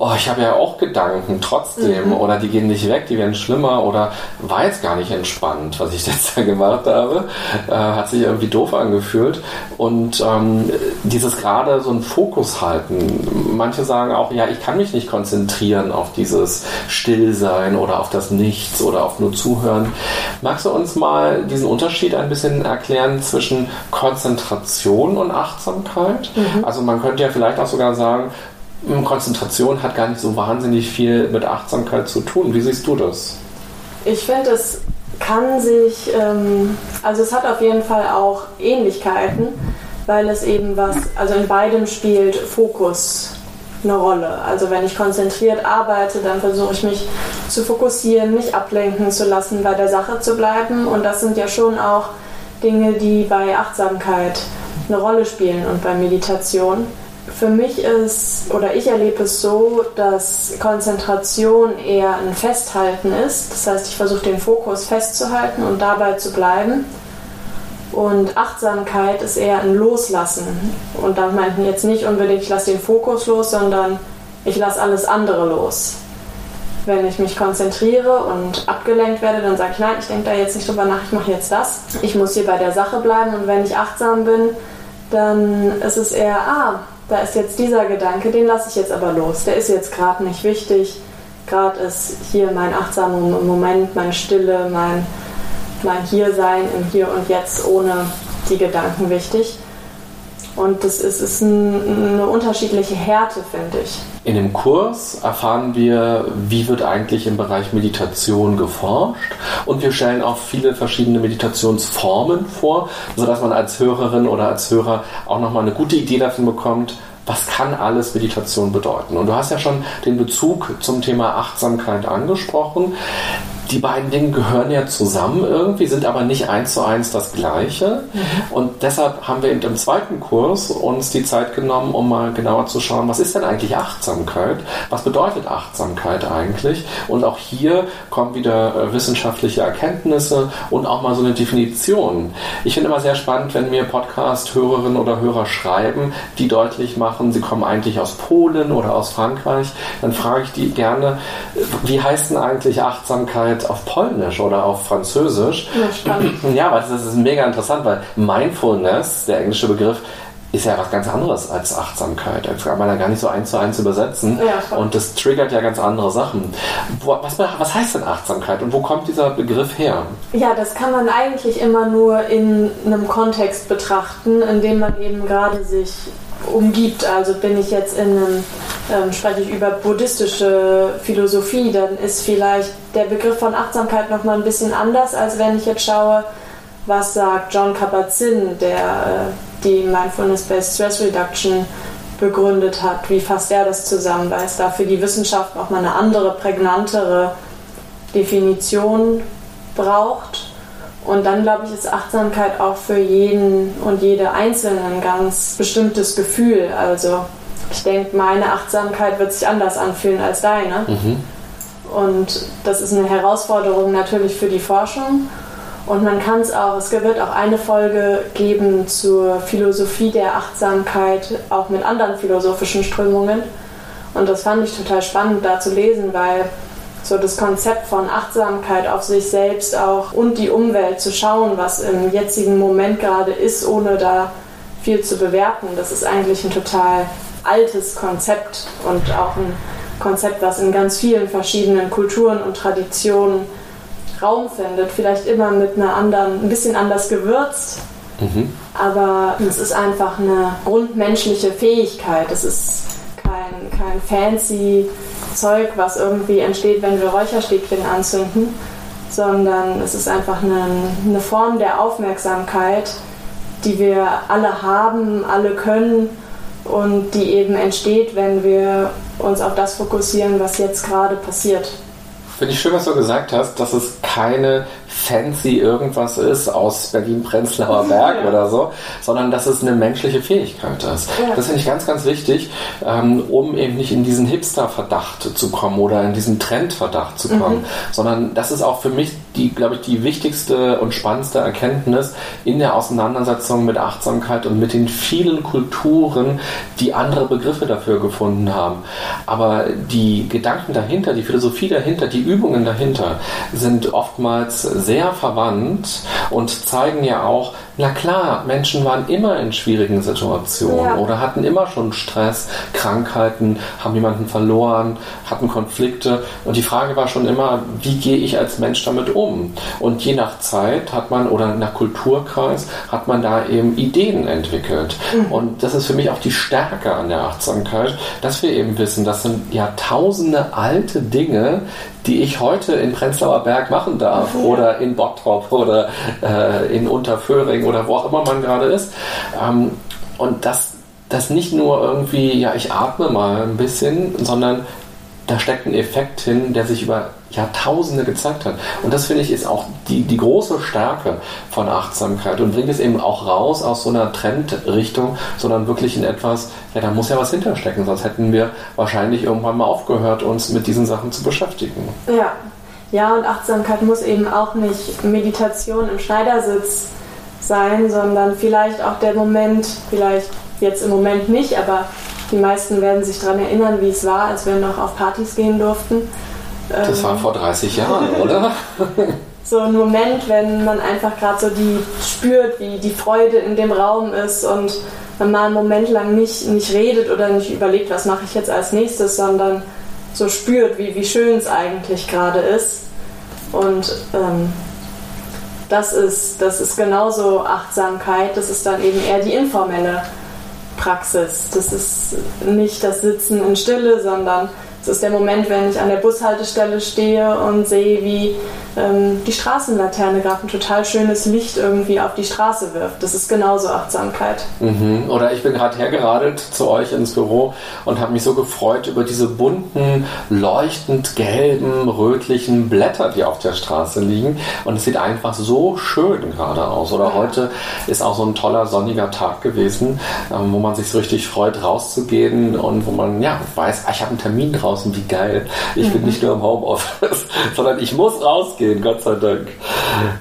oh, ich habe ja auch Gedanken trotzdem mhm. oder die gehen nicht weg, die werden schlimmer oder war jetzt gar nicht entspannt, was ich jetzt da gemacht habe, äh, hat sich irgendwie doof angefühlt und ähm, dieses gerade so ein Fokus halten. Manche sagen auch, ja, ich kann mich nicht konzentrieren auf dieses Stillsein oder auf das Nichts oder auf nur Zuhören. Magst du uns mal diesen Unterschied ein bisschen erklären zwischen Konzentration und Achtsamkeit? Mhm. Also man könnte ja vielleicht auch sogar sagen, Konzentration hat gar nicht so wahnsinnig viel mit Achtsamkeit zu tun. Wie siehst du das? Ich finde, es kann sich, ähm, also es hat auf jeden Fall auch Ähnlichkeiten, weil es eben was, also in beidem spielt Fokus eine Rolle. Also wenn ich konzentriert arbeite, dann versuche ich mich zu fokussieren, mich ablenken zu lassen, bei der Sache zu bleiben. Und das sind ja schon auch Dinge, die bei Achtsamkeit eine Rolle spielen und bei Meditation. Für mich ist, oder ich erlebe es so, dass Konzentration eher ein Festhalten ist. Das heißt, ich versuche den Fokus festzuhalten und dabei zu bleiben. Und Achtsamkeit ist eher ein Loslassen. Und da meinten jetzt nicht unbedingt, ich lasse den Fokus los, sondern ich lasse alles andere los. Wenn ich mich konzentriere und abgelenkt werde, dann sage ich, nein, ich denke da jetzt nicht drüber nach, ich mache jetzt das. Ich muss hier bei der Sache bleiben und wenn ich achtsam bin, dann ist es eher, ah, da ist jetzt dieser Gedanke, den lasse ich jetzt aber los. Der ist jetzt gerade nicht wichtig. Gerade ist hier mein achtsamer Moment, meine Stille, mein, mein Hiersein im Hier und Jetzt ohne die Gedanken wichtig. Und das ist, ist ein, eine unterschiedliche Härte, finde ich. In dem Kurs erfahren wir, wie wird eigentlich im Bereich Meditation geforscht und wir stellen auch viele verschiedene Meditationsformen vor, sodass man als Hörerin oder als Hörer auch nochmal eine gute Idee davon bekommt, was kann alles Meditation bedeuten. Und du hast ja schon den Bezug zum Thema Achtsamkeit angesprochen die beiden Dinge gehören ja zusammen irgendwie, sind aber nicht eins zu eins das Gleiche. Mhm. Und deshalb haben wir im zweiten Kurs uns die Zeit genommen, um mal genauer zu schauen, was ist denn eigentlich Achtsamkeit? Was bedeutet Achtsamkeit eigentlich? Und auch hier kommen wieder äh, wissenschaftliche Erkenntnisse und auch mal so eine Definition. Ich finde immer sehr spannend, wenn mir Podcast-Hörerinnen oder Hörer schreiben, die deutlich machen, sie kommen eigentlich aus Polen oder aus Frankreich. Dann frage ich die gerne, wie heißt denn eigentlich Achtsamkeit? Jetzt auf Polnisch oder auf Französisch. Ja, ja aber das ist mega interessant, weil Mindfulness, der englische Begriff, ist ja was ganz anderes als Achtsamkeit. Das kann man ja gar nicht so eins zu eins übersetzen. Ja, und das triggert ja ganz andere Sachen. Was, was heißt denn Achtsamkeit und wo kommt dieser Begriff her? Ja, das kann man eigentlich immer nur in einem Kontext betrachten, in dem man eben gerade sich umgibt. Also bin ich jetzt in einem, ähm, spreche ich über buddhistische Philosophie, dann ist vielleicht der Begriff von Achtsamkeit nochmal ein bisschen anders, als wenn ich jetzt schaue, was sagt John Kabat-Zinn, der äh, die Mindfulness-Based Stress Reduction begründet hat. Wie fasst er das zusammen? Weil es da für die Wissenschaft nochmal eine andere, prägnantere Definition braucht. Und dann, glaube ich, ist Achtsamkeit auch für jeden und jede Einzelne ein ganz bestimmtes Gefühl. Also ich denke, meine Achtsamkeit wird sich anders anfühlen als deine. Mhm. Und das ist eine Herausforderung natürlich für die Forschung. Und man kann es auch, es wird auch eine Folge geben zur Philosophie der Achtsamkeit, auch mit anderen philosophischen Strömungen. Und das fand ich total spannend da zu lesen, weil so das Konzept von Achtsamkeit auf sich selbst auch und die Umwelt zu schauen, was im jetzigen Moment gerade ist, ohne da viel zu bewerten. Das ist eigentlich ein total altes Konzept und auch ein Konzept, was in ganz vielen verschiedenen Kulturen und Traditionen Raum findet. Vielleicht immer mit einer anderen, ein bisschen anders gewürzt. Mhm. Aber es ist einfach eine grundmenschliche Fähigkeit. Es ist kein, kein fancy Zeug, was irgendwie entsteht, wenn wir Räucherstäbchen anzünden, sondern es ist einfach eine, eine Form der Aufmerksamkeit, die wir alle haben, alle können und die eben entsteht, wenn wir uns auf das fokussieren, was jetzt gerade passiert. Finde ich schön, was du gesagt hast, dass es keine fancy irgendwas ist aus Berlin-Prenzlauer Berg oder so, sondern dass es eine menschliche Fähigkeit ist. Ja. Das finde ich ganz, ganz wichtig, ähm, um eben nicht in diesen Hipster-Verdacht zu kommen oder in diesen Trend-Verdacht zu kommen, mhm. sondern das ist auch für mich die, glaube ich, die wichtigste und spannendste Erkenntnis in der Auseinandersetzung mit Achtsamkeit und mit den vielen Kulturen, die andere Begriffe dafür gefunden haben. Aber die Gedanken dahinter, die Philosophie dahinter, die Übungen dahinter sind oftmals sehr verwandt und zeigen ja auch, na klar, Menschen waren immer in schwierigen Situationen ja. oder hatten immer schon Stress, Krankheiten, haben jemanden verloren, hatten Konflikte. Und die Frage war schon immer, wie gehe ich als Mensch damit um? Und je nach Zeit hat man oder nach Kulturkreis hat man da eben Ideen entwickelt. Mhm. Und das ist für mich auch die Stärke an der Achtsamkeit, dass wir eben wissen, das sind Jahrtausende alte Dinge, die ich heute in Prenzlauer Berg machen darf ja. oder in Bottrop oder äh, in Unterföhring oder wo auch immer man gerade ist. Ähm, und das, das nicht nur irgendwie, ja, ich atme mal ein bisschen, sondern da steckt ein Effekt hin, der sich über Jahrtausende gezeigt hat. Und das finde ich ist auch die, die große Stärke von Achtsamkeit und bringt es eben auch raus aus so einer Trendrichtung, sondern wirklich in etwas, ja, da muss ja was hinterstecken, sonst hätten wir wahrscheinlich irgendwann mal aufgehört, uns mit diesen Sachen zu beschäftigen. Ja, ja, und Achtsamkeit muss eben auch nicht Meditation im Schneidersitz sein, sondern vielleicht auch der Moment, vielleicht jetzt im Moment nicht, aber die meisten werden sich daran erinnern, wie es war, als wir noch auf Partys gehen durften. Das war ähm, vor 30 Jahren, oder? so ein Moment, wenn man einfach gerade so die spürt, wie die Freude in dem Raum ist und man mal einen Moment lang nicht, nicht redet oder nicht überlegt, was mache ich jetzt als nächstes, sondern so spürt, wie, wie schön es eigentlich gerade ist. Und ähm, das, ist, das ist genauso Achtsamkeit, das ist dann eben eher die informelle Praxis. Das ist nicht das Sitzen in Stille, sondern es ist der Moment, wenn ich an der Bushaltestelle stehe und sehe, wie ähm, die Straßenlaterne gerade ein total schönes Licht irgendwie auf die Straße wirft. Das ist genauso Achtsamkeit. Mhm. Oder ich bin gerade hergeradelt zu euch ins Büro und habe mich so gefreut über diese bunten, leuchtend gelben, rötlichen Blätter, die auf der Straße liegen. Und es sieht einfach so schön gerade aus. Oder heute ist auch so ein toller sonniger Tag gewesen, ähm, wo man sich so richtig freut, rauszugehen und wo man ja weiß, ich habe einen Termin draußen draußen, wie geil. Ich mhm. bin nicht nur im Homeoffice, sondern ich muss rausgehen, Gott sei Dank.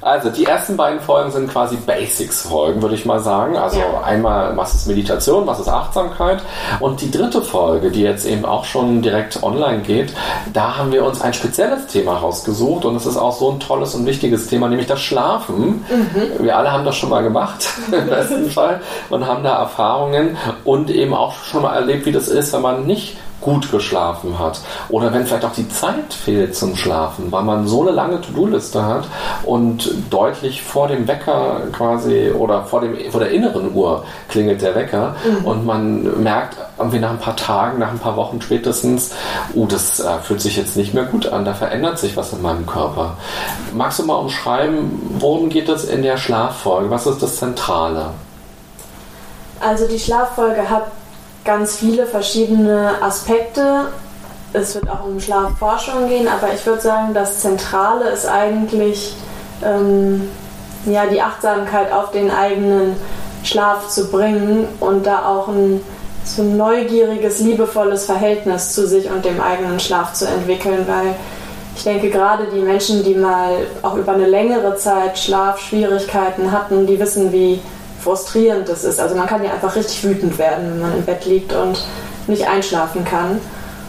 Also die ersten beiden Folgen sind quasi Basics-Folgen, würde ich mal sagen. Also ja. einmal, was ist Meditation, was ist Achtsamkeit. Und die dritte Folge, die jetzt eben auch schon direkt online geht, da haben wir uns ein spezielles Thema rausgesucht und es ist auch so ein tolles und wichtiges Thema, nämlich das Schlafen. Mhm. Wir alle haben das schon mal gemacht, im besten Fall, und haben da Erfahrungen und eben auch schon mal erlebt, wie das ist, wenn man nicht gut geschlafen hat. Oder wenn vielleicht auch die Zeit fehlt zum Schlafen, weil man so eine lange To-Do-Liste hat und deutlich vor dem Wecker quasi oder vor, dem, vor der inneren Uhr klingelt der Wecker mhm. und man merkt irgendwie nach ein paar Tagen, nach ein paar Wochen spätestens, uh, das äh, fühlt sich jetzt nicht mehr gut an, da verändert sich was in meinem Körper. Magst du mal umschreiben, worum geht es in der Schlaffolge? Was ist das Zentrale? Also die Schlaffolge hat ganz viele verschiedene Aspekte. Es wird auch um Schlafforschung gehen, aber ich würde sagen, das Zentrale ist eigentlich ähm, ja, die Achtsamkeit auf den eigenen Schlaf zu bringen und da auch ein so ein neugieriges, liebevolles Verhältnis zu sich und dem eigenen Schlaf zu entwickeln, weil ich denke, gerade die Menschen, die mal auch über eine längere Zeit Schlafschwierigkeiten hatten, die wissen, wie frustrierend das ist. Also man kann ja einfach richtig wütend werden, wenn man im Bett liegt und nicht einschlafen kann.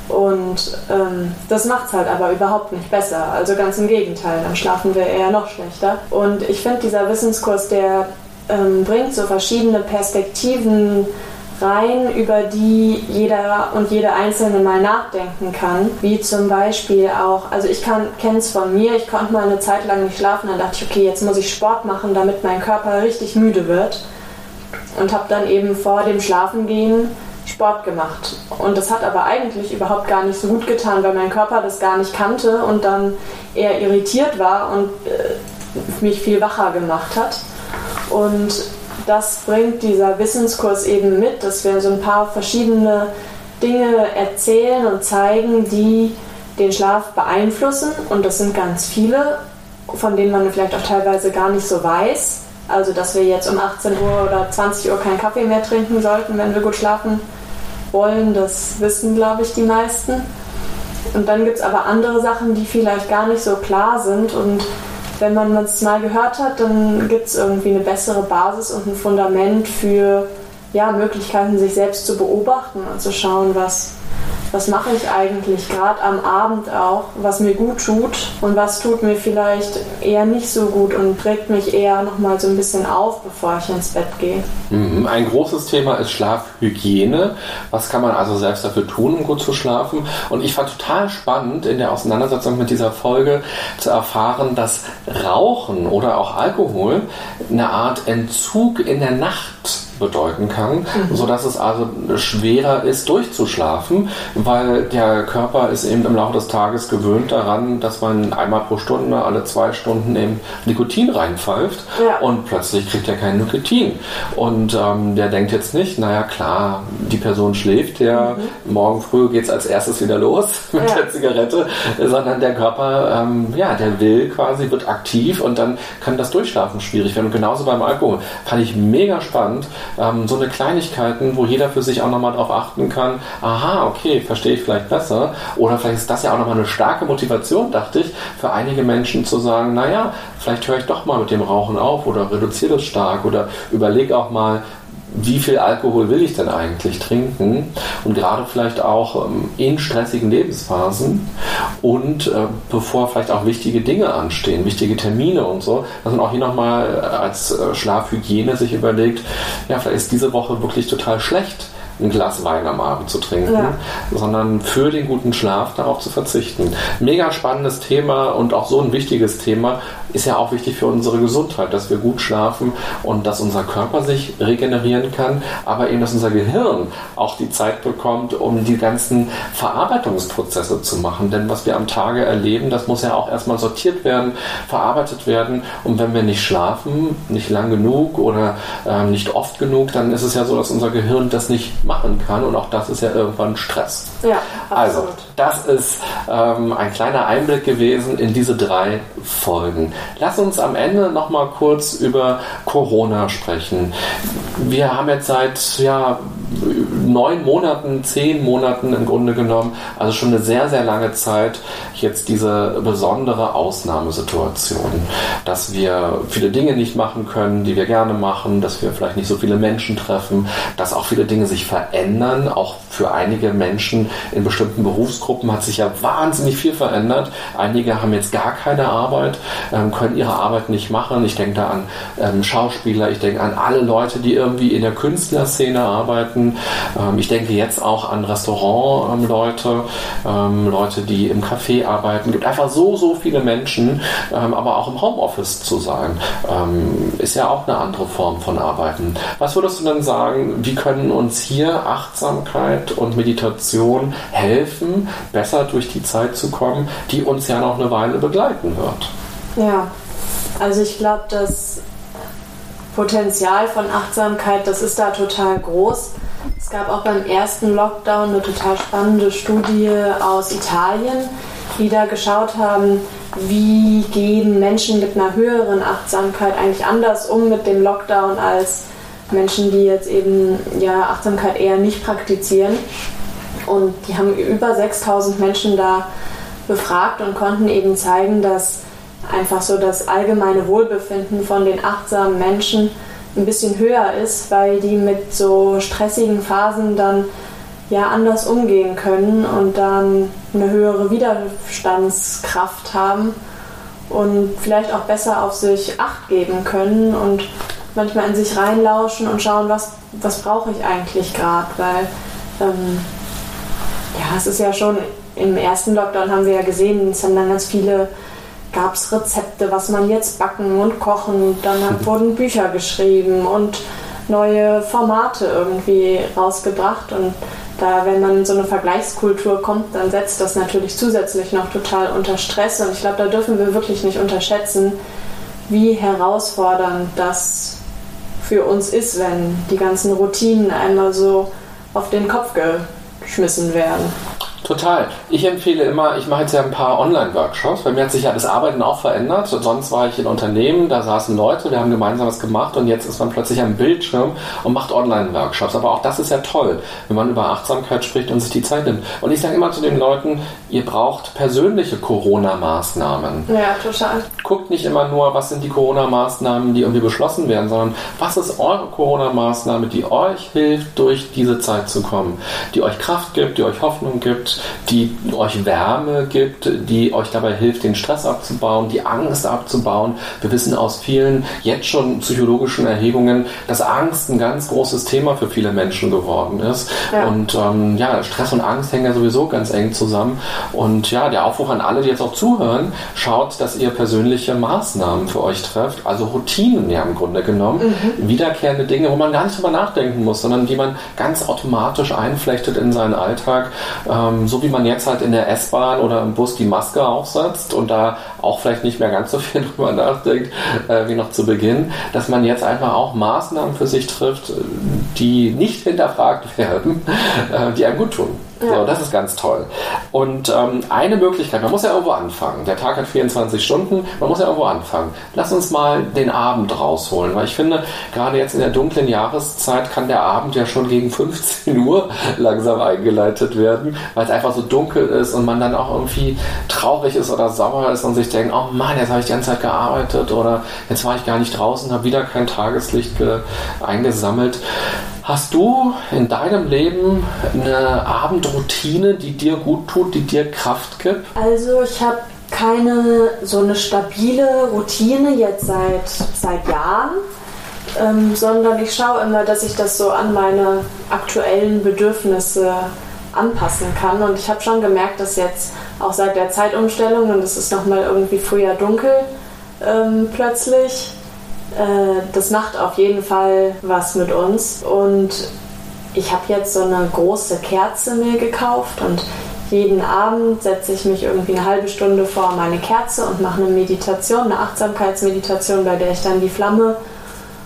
Und ähm, das macht es halt aber überhaupt nicht besser. Also ganz im Gegenteil, dann schlafen wir eher noch schlechter. Und ich finde, dieser Wissenskurs, der ähm, bringt so verschiedene Perspektiven rein, über die jeder und jede Einzelne mal nachdenken kann. Wie zum Beispiel auch, also ich kenne es von mir, ich konnte mal eine Zeit lang nicht schlafen, dann dachte ich, okay, jetzt muss ich Sport machen, damit mein Körper richtig müde wird. Und habe dann eben vor dem Schlafengehen Sport gemacht. Und das hat aber eigentlich überhaupt gar nicht so gut getan, weil mein Körper das gar nicht kannte und dann eher irritiert war und äh, mich viel wacher gemacht hat. Und das bringt dieser Wissenskurs eben mit, dass wir so ein paar verschiedene Dinge erzählen und zeigen, die den Schlaf beeinflussen. Und das sind ganz viele, von denen man vielleicht auch teilweise gar nicht so weiß. Also, dass wir jetzt um 18 Uhr oder 20 Uhr keinen Kaffee mehr trinken sollten, wenn wir gut schlafen wollen. Das wissen, glaube ich, die meisten. Und dann gibt es aber andere Sachen, die vielleicht gar nicht so klar sind und wenn man es mal gehört hat, dann gibt es irgendwie eine bessere Basis und ein Fundament für ja, Möglichkeiten, sich selbst zu beobachten und zu schauen, was, was mache ich eigentlich gerade am Abend auch, was mir gut tut und was tut mir vielleicht eher nicht so gut und prägt mich eher nochmal so ein bisschen auf, bevor ich ins Bett gehe. Mhm. Ein großes Thema ist Schlafhygiene. Was kann man also selbst dafür tun, um gut zu schlafen? Und ich fand total spannend in der Auseinandersetzung mit dieser Folge zu erfahren, dass Rauchen oder auch Alkohol eine Art Entzug in der Nacht bedeuten kann, mhm. sodass es also schwerer ist, durchzuschlafen, weil der Körper ist eben im Laufe des Tages gewöhnt daran, dass man einmal pro Stunde, alle zwei Stunden eben Nikotin reinpfeift ja. und plötzlich kriegt er kein Nikotin. Und ähm, der denkt jetzt nicht, naja klar, die Person schläft, der mhm. morgen früh geht es als erstes wieder los mit ja. der Zigarette, sondern der Körper, ähm, ja, der will quasi, wird aktiv und dann kann das Durchschlafen schwierig werden. Und genauso beim Alkohol. Fand ich mega spannend, ähm, so eine Kleinigkeiten, wo jeder für sich auch nochmal darauf achten kann, aha, okay, verstehe ich vielleicht besser. Oder vielleicht ist das ja auch nochmal eine starke Motivation, dachte ich, für einige Menschen zu sagen, naja, vielleicht höre ich doch mal mit dem Rauchen auf oder reduziere das stark oder überlege auch mal, wie viel Alkohol will ich denn eigentlich trinken und gerade vielleicht auch ähm, in stressigen Lebensphasen und äh, bevor vielleicht auch wichtige Dinge anstehen, wichtige Termine und so, dass man auch hier nochmal äh, als äh, Schlafhygiene sich überlegt, ja, vielleicht ist diese Woche wirklich total schlecht ein Glas Wein am Abend zu trinken, ja. sondern für den guten Schlaf darauf zu verzichten. Mega spannendes Thema und auch so ein wichtiges Thema ist ja auch wichtig für unsere Gesundheit, dass wir gut schlafen und dass unser Körper sich regenerieren kann, aber eben, dass unser Gehirn auch die Zeit bekommt, um die ganzen Verarbeitungsprozesse zu machen. Denn was wir am Tage erleben, das muss ja auch erstmal sortiert werden, verarbeitet werden. Und wenn wir nicht schlafen, nicht lang genug oder äh, nicht oft genug, dann ist es ja so, dass unser Gehirn das nicht machen kann. Und auch das ist ja irgendwann Stress. Ja, also, absolut. Also, das ist ähm, ein kleiner Einblick gewesen in diese drei Folgen. Lass uns am Ende noch mal kurz über Corona sprechen. Wir haben jetzt seit ja, neun Monaten, zehn Monaten im Grunde genommen, also schon eine sehr, sehr lange Zeit, jetzt diese besondere Ausnahmesituation, dass wir viele Dinge nicht machen können, die wir gerne machen, dass wir vielleicht nicht so viele Menschen treffen, dass auch viele Dinge sich verändern. Auch für einige Menschen in bestimmten Berufsgruppen hat sich ja wahnsinnig viel verändert. Einige haben jetzt gar keine Arbeit, ähm, können ihre Arbeit nicht machen. Ich denke da an ähm, Schauspieler, ich denke an alle Leute, die irgendwie in der Künstlerszene arbeiten. Ähm, ich denke jetzt auch an Restaurantleute, Leute, die im Café arbeiten. Es gibt einfach so, so viele Menschen, aber auch im Homeoffice zu sein, ist ja auch eine andere Form von Arbeiten. Was würdest du denn sagen, wie können uns hier Achtsamkeit und Meditation helfen, besser durch die Zeit zu kommen, die uns ja noch eine Weile begleiten wird? Ja, also ich glaube, das Potenzial von Achtsamkeit, das ist da total groß. Es gab auch beim ersten Lockdown eine total spannende Studie aus Italien, die da geschaut haben, wie gehen Menschen mit einer höheren Achtsamkeit eigentlich anders um mit dem Lockdown als Menschen, die jetzt eben ja, Achtsamkeit eher nicht praktizieren. Und die haben über 6000 Menschen da befragt und konnten eben zeigen, dass einfach so das allgemeine Wohlbefinden von den achtsamen Menschen ein bisschen höher ist, weil die mit so stressigen Phasen dann ja anders umgehen können und dann eine höhere Widerstandskraft haben und vielleicht auch besser auf sich acht geben können und manchmal in sich reinlauschen und schauen, was, was brauche ich eigentlich gerade, weil ähm, ja, es ist ja schon im ersten Lockdown haben wir ja gesehen, es haben dann ganz viele gab es Rezepte, was man jetzt backen und kochen. Dann mhm. wurden Bücher geschrieben und neue Formate irgendwie rausgebracht. Und da, wenn man in so eine Vergleichskultur kommt, dann setzt das natürlich zusätzlich noch total unter Stress. Und ich glaube, da dürfen wir wirklich nicht unterschätzen, wie herausfordernd das für uns ist, wenn die ganzen Routinen einmal so auf den Kopf geschmissen werden. Total. Ich empfehle immer, ich mache jetzt ja ein paar Online-Workshops. Bei mir hat sich ja das Arbeiten auch verändert. Sonst war ich in Unternehmen, da saßen Leute, wir haben gemeinsam was gemacht und jetzt ist man plötzlich am Bildschirm und macht Online-Workshops. Aber auch das ist ja toll, wenn man über Achtsamkeit spricht und sich die Zeit nimmt. Und ich sage immer zu den Leuten, ihr braucht persönliche Corona-Maßnahmen. Ja, total. Guckt nicht immer nur, was sind die Corona-Maßnahmen, die irgendwie beschlossen werden, sondern was ist eure Corona-Maßnahme, die euch hilft, durch diese Zeit zu kommen, die euch Kraft gibt, die euch Hoffnung gibt, die euch Wärme gibt, die euch dabei hilft, den Stress abzubauen, die Angst abzubauen. Wir wissen aus vielen jetzt schon psychologischen Erhebungen, dass Angst ein ganz großes Thema für viele Menschen geworden ist. Ja. Und ähm, ja, Stress und Angst hängen ja sowieso ganz eng zusammen. Und ja, der Aufruf an alle, die jetzt auch zuhören, schaut, dass ihr persönliche Maßnahmen für euch trefft, also Routinen ja im Grunde genommen, mhm. wiederkehrende Dinge, wo man gar nicht drüber nachdenken muss, sondern die man ganz automatisch einflechtet in seinen Alltag. Ähm, so wie man jetzt halt in der S-Bahn oder im Bus die Maske aufsetzt und da auch vielleicht nicht mehr ganz so viel drüber nachdenkt äh, wie noch zu Beginn, dass man jetzt einfach auch Maßnahmen für sich trifft, die nicht hinterfragt werden, äh, die einem gut tun. Ja. So, das ist ganz toll. Und ähm, eine Möglichkeit, man muss ja irgendwo anfangen. Der Tag hat 24 Stunden, man muss ja irgendwo anfangen. Lass uns mal den Abend rausholen, weil ich finde, gerade jetzt in der dunklen Jahreszeit kann der Abend ja schon gegen 15 Uhr langsam eingeleitet werden, weil es einfach so dunkel ist und man dann auch irgendwie traurig ist oder sauer ist und sich denkt, oh Mann, jetzt habe ich die ganze Zeit gearbeitet oder jetzt war ich gar nicht draußen, habe wieder kein Tageslicht eingesammelt. Hast du in deinem Leben eine Abendroutine, die dir gut tut, die dir Kraft gibt? Also ich habe keine so eine stabile Routine jetzt seit, seit Jahren. ähm, sondern ich schaue immer, dass ich das so an meine aktuellen Bedürfnisse anpassen kann. Und ich habe schon gemerkt, dass jetzt auch seit der Zeitumstellung und es ist nochmal irgendwie früher dunkel ähm, plötzlich, äh, das macht auf jeden Fall was mit uns. Und ich habe jetzt so eine große Kerze mir gekauft und jeden Abend setze ich mich irgendwie eine halbe Stunde vor meine Kerze und mache eine Meditation, eine Achtsamkeitsmeditation, bei der ich dann die Flamme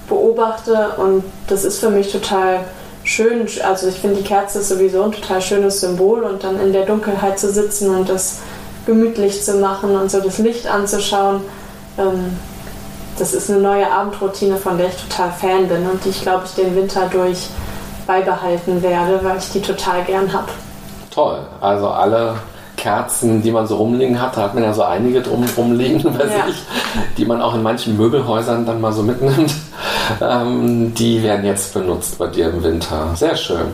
beobachte. Und das ist für mich total schön. Also ich finde die Kerze ist sowieso ein total schönes Symbol und dann in der Dunkelheit zu sitzen und das gemütlich zu machen und so das Licht anzuschauen. Ähm, das ist eine neue Abendroutine, von der ich total Fan bin und die ich glaube ich den Winter durch beibehalten werde, weil ich die total gern habe. Toll. Also alle Kerzen, die man so rumliegen hat, da hat man ja so einige drum rumliegen bei ja. sich, die man auch in manchen Möbelhäusern dann mal so mitnimmt. Ähm, die werden jetzt benutzt bei dir im Winter. Sehr schön.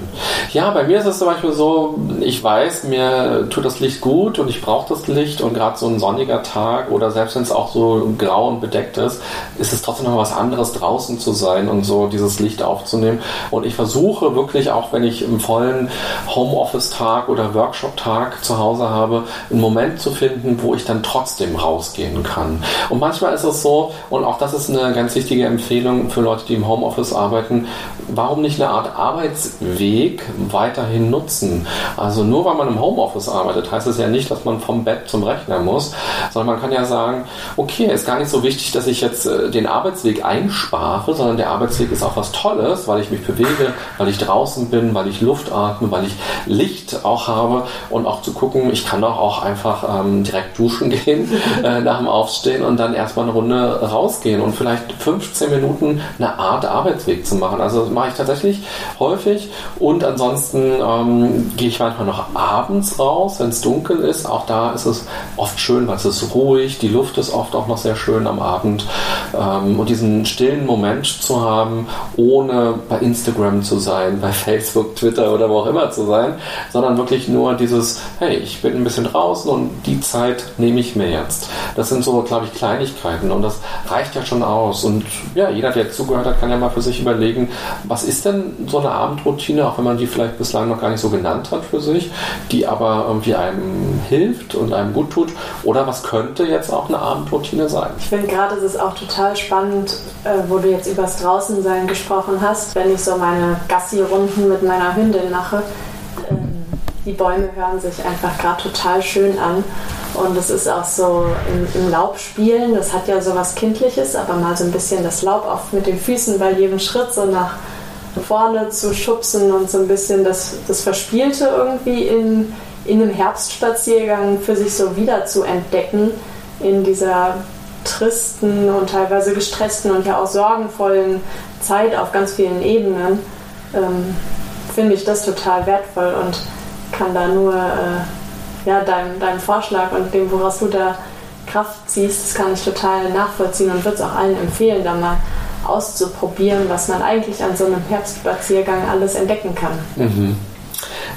Ja, bei mir ist es zum Beispiel so, ich weiß, mir tut das Licht gut und ich brauche das Licht und gerade so ein sonniger Tag oder selbst wenn es auch so grau und bedeckt ist, ist es trotzdem noch was anderes draußen zu sein und so dieses Licht aufzunehmen. Und ich versuche wirklich, auch wenn ich im vollen Homeoffice-Tag oder Workshop-Tag zu Hause habe, einen Moment zu finden, wo ich dann trotzdem rausgehen kann. Und manchmal ist es so, und auch das ist eine ganz wichtige Empfehlung für Leute, die im Homeoffice arbeiten, warum nicht eine Art Arbeitsweg weiterhin nutzen? Also nur weil man im Homeoffice arbeitet, heißt es ja nicht, dass man vom Bett zum Rechner muss, sondern man kann ja sagen, okay, ist gar nicht so wichtig, dass ich jetzt äh, den Arbeitsweg einspare, sondern der Arbeitsweg ist auch was Tolles, weil ich mich bewege, weil ich draußen bin, weil ich Luft atme, weil ich Licht auch habe und auch zu gucken, ich kann doch auch einfach ähm, direkt duschen gehen äh, nach dem Aufstehen und dann erstmal eine Runde rausgehen und vielleicht 15 Minuten eine Art Arbeitsweg zu machen. Also das mache ich tatsächlich häufig und ansonsten ähm, gehe ich manchmal noch abends raus, wenn es dunkel ist. Auch da ist es oft schön, weil es ist ruhig, die Luft ist oft auch noch sehr schön am Abend ähm, und diesen stillen Moment zu haben, ohne bei Instagram zu sein, bei Facebook, Twitter oder wo auch immer zu sein, sondern wirklich nur dieses, hey, ich bin ein bisschen draußen und die Zeit nehme ich mir jetzt. Das sind so, glaube ich, Kleinigkeiten und das reicht ja schon aus. Und ja, jeder, der zugehört hat, kann ja mal für sich überlegen, was ist denn so eine Abendroutine, auch wenn man die vielleicht bislang noch gar nicht so genannt hat für sich, die aber irgendwie einem hilft und einem gut tut. Oder was könnte jetzt auch eine Abendroutine sein? Ich finde gerade, es ist auch total spannend, äh, wo du jetzt übers Draußensein gesprochen hast, wenn ich so meine Gassi-Runden mit meiner Hündin mache. Die Bäume hören sich einfach gerade total schön an. Und es ist auch so im, im, Laub spielen, das hat ja so was Kindliches, aber mal so ein bisschen das Laub oft mit den Füßen bei jedem Schritt so nach vorne zu schubsen und so ein bisschen das, das Verspielte irgendwie in, in einem Herbstspaziergang für sich so wieder zu entdecken in dieser tristen und teilweise gestressten und ja auch sorgenvollen Zeit auf ganz vielen Ebenen, ähm, finde ich das total wertvoll und kann da nur äh, ja, deinem, deinem Vorschlag und dem, woraus du da Kraft ziehst, das kann ich total nachvollziehen und würde es auch allen empfehlen, da mal auszuprobieren, was man eigentlich an so einem Herbstspaziergang alles entdecken kann. Mhm.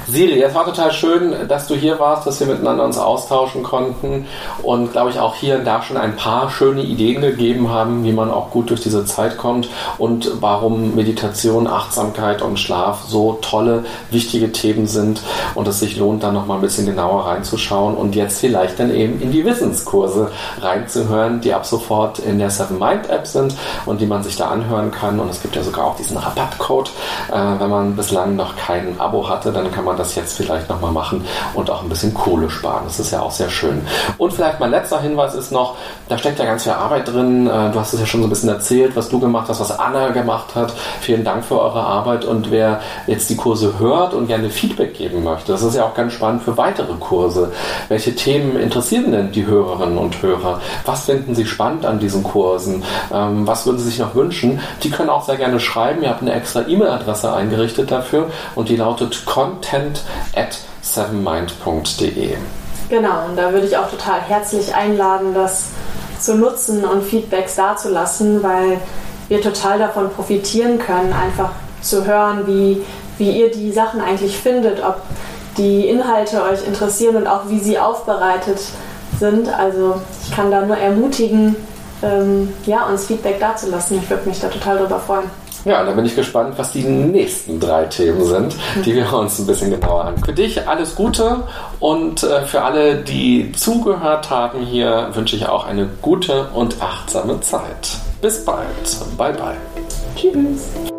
Siri, es war total schön, dass du hier warst, dass wir miteinander uns austauschen konnten und glaube ich auch hier und da schon ein paar schöne Ideen gegeben haben, wie man auch gut durch diese Zeit kommt und warum Meditation, Achtsamkeit und Schlaf so tolle, wichtige Themen sind und es sich lohnt, da nochmal ein bisschen genauer reinzuschauen und jetzt vielleicht dann eben in die Wissenskurse reinzuhören, die ab sofort in der Seven Mind App sind und die man sich da anhören kann. Und es gibt ja sogar auch diesen Rabattcode, äh, wenn man bislang noch kein Abo hatte, dann kann man man das jetzt vielleicht nochmal machen und auch ein bisschen Kohle sparen. Das ist ja auch sehr schön. Und vielleicht mein letzter Hinweis ist noch, da steckt ja ganz viel Arbeit drin. Äh, du hast es ja schon so ein bisschen erzählt, was du gemacht hast, was Anna gemacht hat. Vielen Dank für eure Arbeit und wer jetzt die Kurse hört und gerne Feedback geben möchte, das ist ja auch ganz spannend für weitere Kurse. Welche Themen interessieren denn die Hörerinnen und Hörer? Was finden sie spannend an diesen Kursen? Ähm, was würden sie sich noch wünschen? Die können auch sehr gerne schreiben. Ihr habt eine extra E-Mail-Adresse eingerichtet dafür und die lautet content content at sevenmind.de. Genau, und da würde ich auch total herzlich einladen, das zu nutzen und Feedbacks dazulassen, weil wir total davon profitieren können, einfach zu hören, wie, wie ihr die Sachen eigentlich findet, ob die Inhalte euch interessieren und auch wie sie aufbereitet sind. Also ich kann da nur ermutigen, ähm, ja, uns Feedback dazulassen. Ich würde mich da total drüber freuen. Ja, da bin ich gespannt, was die nächsten drei Themen sind, die wir uns ein bisschen genauer an. Für dich alles Gute und äh, für alle, die zugehört haben hier, wünsche ich auch eine gute und achtsame Zeit. Bis bald. Bye bye. Tschüss.